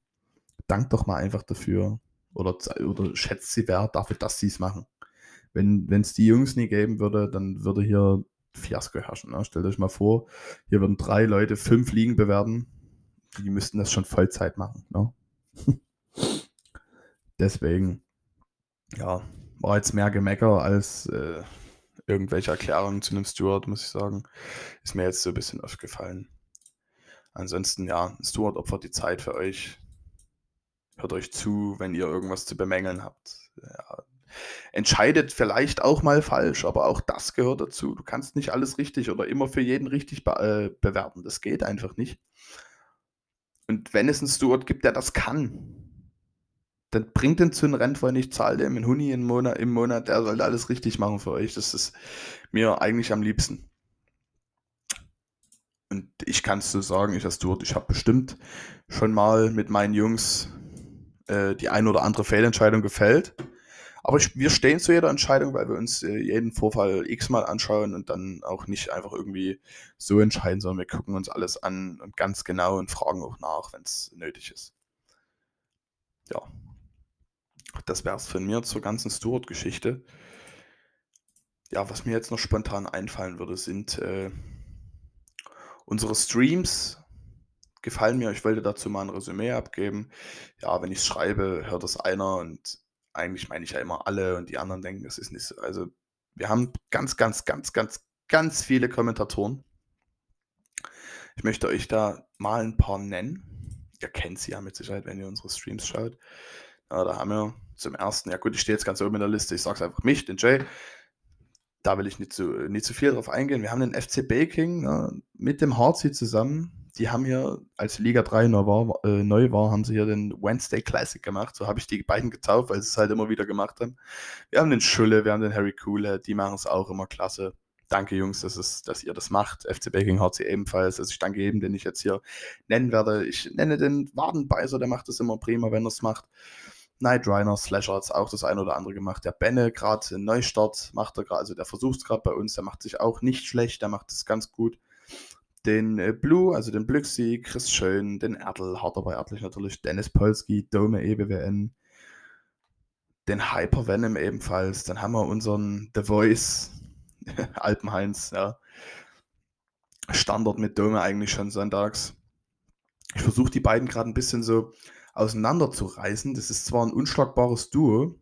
dank doch mal einfach dafür oder, oder schätzt sie wert dafür, dass sie es machen. Wenn es die Jungs nie geben würde, dann würde hier Fiasko herrschen. Ne? Stellt euch mal vor, hier würden drei Leute fünf Ligen bewerben. Die müssten das schon Vollzeit machen. Ne? Deswegen, ja, war jetzt mehr Gemecker als äh, irgendwelche Erklärungen zu einem Steward, muss ich sagen. Ist mir jetzt so ein bisschen aufgefallen. Ansonsten, ja, Steward opfert die Zeit für euch hört euch zu, wenn ihr irgendwas zu bemängeln habt. Ja. Entscheidet vielleicht auch mal falsch, aber auch das gehört dazu. Du kannst nicht alles richtig oder immer für jeden richtig be äh, bewerten. Das geht einfach nicht. Und wenn es einen Steward gibt, der das kann, dann bringt den zu einem Rennfreund, ich zahle dem einen Huni im Monat, im Monat, der sollte alles richtig machen für euch. Das ist mir eigentlich am liebsten. Und ich kann es so sagen, ich als Steward, ich habe bestimmt schon mal mit meinen Jungs äh, die eine oder andere Fehlentscheidung gefällt. Aber ich, wir stehen zu jeder Entscheidung, weil wir uns äh, jeden Vorfall x-mal anschauen und dann auch nicht einfach irgendwie so entscheiden, sondern wir gucken uns alles an und ganz genau und fragen auch nach, wenn es nötig ist. Ja. Das wäre es von mir zur ganzen Steward-Geschichte. Ja, was mir jetzt noch spontan einfallen würde, sind äh, unsere Streams gefallen mir. Ich wollte dazu mal ein Resümee abgeben. Ja, wenn ich es schreibe, hört das einer und eigentlich meine ich ja immer alle und die anderen denken, das ist nicht so. Also wir haben ganz, ganz, ganz, ganz, ganz viele Kommentatoren. Ich möchte euch da mal ein paar nennen. Ihr kennt sie ja mit Sicherheit, wenn ihr unsere Streams schaut. Ja, da haben wir zum ersten, ja gut, ich stehe jetzt ganz oben in der Liste, ich sage es einfach mich, den Jay. Da will ich nicht zu, nicht zu viel drauf eingehen. Wir haben den FC Baking ja, mit dem Harzi zusammen die haben hier, als Liga 3 neu war, äh, neu war, haben sie hier den Wednesday Classic gemacht. So habe ich die beiden getauft, weil sie es halt immer wieder gemacht haben. Wir haben den Schulle, wir haben den Harry Coole, die machen es auch immer klasse. Danke, Jungs, dass, es, dass ihr das macht. FC Baking sie ebenfalls. Also ich danke jedem, den ich jetzt hier nennen werde. Ich nenne den Wadenbeißer, der macht es immer prima, wenn er es macht. Night Rhino, Slasher hat es auch das eine oder andere gemacht. Der Benne gerade Neustart macht er gerade, also der versucht es gerade bei uns, der macht sich auch nicht schlecht, der macht es ganz gut den äh, Blue, also den Blüxi, Chris Schön, den Erdl, hart dabei Erdlich natürlich, Dennis Polski, Dome EBWN, den Hyper Venom ebenfalls, dann haben wir unseren The Voice, Alpenheinz, ja. Standard mit Dome eigentlich schon sonntags. Ich versuche die beiden gerade ein bisschen so auseinanderzureißen. Das ist zwar ein unschlagbares Duo,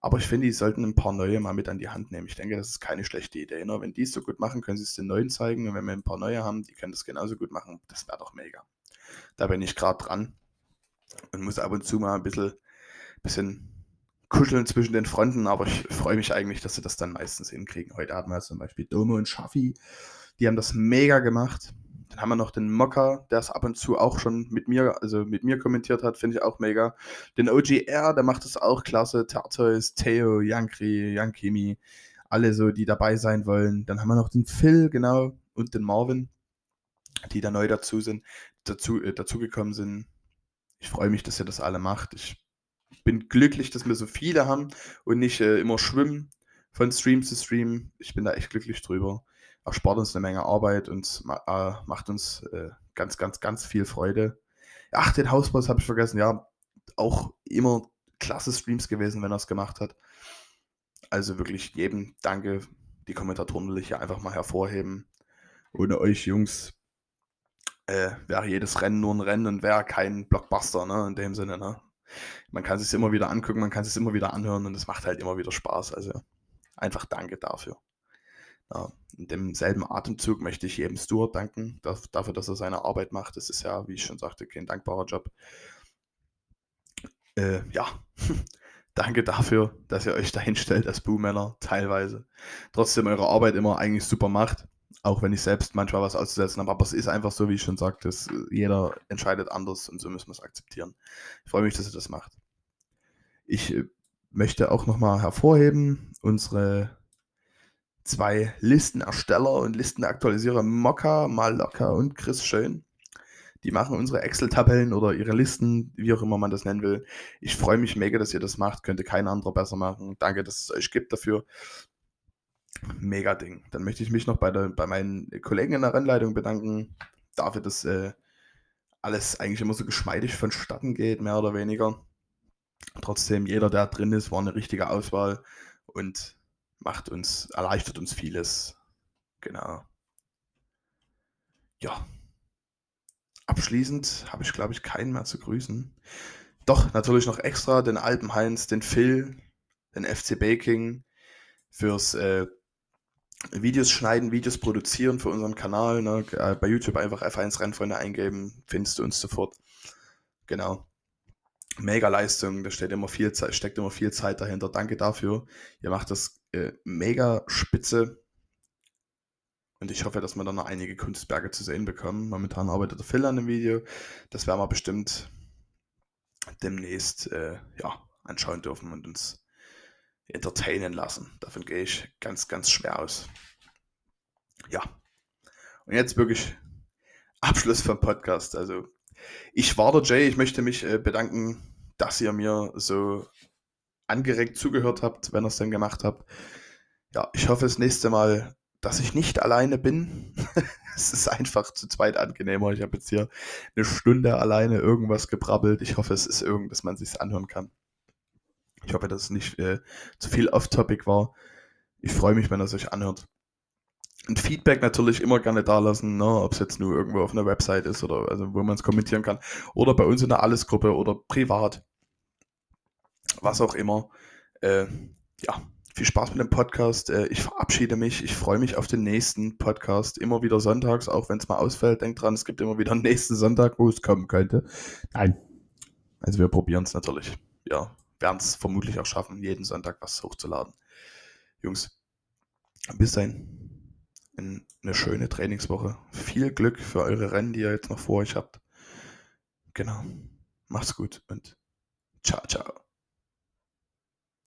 aber ich finde, die sollten ein paar neue mal mit an die Hand nehmen. Ich denke, das ist keine schlechte Idee. Ne? Wenn die es so gut machen, können sie es den neuen zeigen. Und wenn wir ein paar neue haben, die können das genauso gut machen, das wäre doch mega. Da bin ich gerade dran und muss ab und zu mal ein bisschen, bisschen kuscheln zwischen den Fronten, aber ich freue mich eigentlich, dass sie das dann meistens hinkriegen. Heute hatten wir zum Beispiel Domo und Schaffi, die haben das mega gemacht. Dann haben wir noch den Mocker, der es ab und zu auch schon mit mir, also mit mir kommentiert hat, finde ich auch mega. Den OGR, der macht es auch klasse. Tartois, Theo, Yankri, Yankimi, alle so, die dabei sein wollen. Dann haben wir noch den Phil, genau, und den Marvin, die da neu dazu sind, dazu, äh, dazugekommen sind. Ich freue mich, dass ihr das alle macht. Ich bin glücklich, dass wir so viele haben und nicht äh, immer schwimmen von Stream zu Stream. Ich bin da echt glücklich drüber. Erspart uns eine Menge Arbeit und äh, macht uns äh, ganz, ganz, ganz viel Freude. Ach, den Hausboss habe ich vergessen. Ja, auch immer klasse Streams gewesen, wenn er es gemacht hat. Also wirklich jedem danke. Die Kommentatoren will ich hier einfach mal hervorheben. Ohne euch Jungs äh, wäre jedes Rennen nur ein Rennen und wäre kein Blockbuster, ne? In dem Sinne, ne? Man kann es sich immer wieder angucken, man kann es immer wieder anhören und es macht halt immer wieder Spaß. Also einfach danke dafür. Ja, in demselben Atemzug möchte ich jedem Stuart danken, dafür, dass er seine Arbeit macht. Das ist ja, wie ich schon sagte, kein dankbarer Job. Äh, ja, danke dafür, dass ihr euch dahin stellt als Buhmänner, teilweise. Trotzdem eure Arbeit immer eigentlich super macht auch wenn ich selbst manchmal was auszusetzen habe. Aber es ist einfach so, wie ich schon sagte, dass jeder entscheidet anders und so müssen wir es akzeptieren. Ich freue mich, dass ihr das macht. Ich äh, möchte auch nochmal hervorheben, unsere zwei Listenersteller und Listenaktualisierer Mokka, Maloka und Chris Schön. Die machen unsere Excel-Tabellen oder ihre Listen, wie auch immer man das nennen will. Ich freue mich mega, dass ihr das macht. Könnte kein anderer besser machen. Danke, dass es euch gibt dafür. Mega Ding. Dann möchte ich mich noch bei, der, bei meinen Kollegen in der Rennleitung bedanken, dafür, dass äh, alles eigentlich immer so geschmeidig vonstatten geht, mehr oder weniger. Trotzdem, jeder, der drin ist, war eine richtige Auswahl und macht uns, erleichtert uns vieles. Genau. Ja. Abschließend habe ich, glaube ich, keinen mehr zu grüßen. Doch, natürlich noch extra den Alpen Heinz, den Phil, den FC Baking fürs äh, Videos schneiden, Videos produzieren für unseren Kanal. Ne? Äh, bei YouTube einfach F1 Rennfreunde eingeben, findest du uns sofort. Genau. Mega Leistung, da steht immer viel Zeit, steckt immer viel Zeit dahinter. Danke dafür. Ihr macht das äh, mega spitze. Und ich hoffe, dass wir dann noch einige Kunstberge zu sehen bekommen. Momentan arbeitet der Phil an dem Video. Das werden wir bestimmt demnächst äh, ja, anschauen dürfen und uns entertainen lassen. Davon gehe ich ganz, ganz schwer aus. Ja. Und jetzt wirklich Abschluss vom Podcast. Also, ich war der Jay. Ich möchte mich äh, bedanken, dass ihr mir so angeregt zugehört habt, wenn ihr es denn gemacht habt. Ja, ich hoffe das nächste Mal, dass ich nicht alleine bin. es ist einfach zu zweit angenehmer. Ich habe jetzt hier eine Stunde alleine irgendwas gebrabbelt. Ich hoffe, es ist irgendwas, dass man sich anhören kann. Ich hoffe, dass es nicht äh, zu viel off-topic war. Ich freue mich, wenn er sich anhört. Und Feedback natürlich immer gerne da lassen, ne? ob es jetzt nur irgendwo auf einer Website ist oder also wo man es kommentieren kann. Oder bei uns in der Alles-Gruppe oder privat. Was auch immer. Äh, ja, viel Spaß mit dem Podcast. Äh, ich verabschiede mich. Ich freue mich auf den nächsten Podcast. Immer wieder sonntags, auch wenn es mal ausfällt. Denkt dran, es gibt immer wieder einen nächsten Sonntag, wo es kommen könnte. Nein. Also wir probieren es natürlich. Ja, werden es vermutlich auch schaffen, jeden Sonntag was hochzuladen. Jungs, bis dahin. Eine schöne Trainingswoche. Viel Glück für eure Rennen, die ihr jetzt noch vor euch habt. Genau. Macht's gut und ciao, ciao.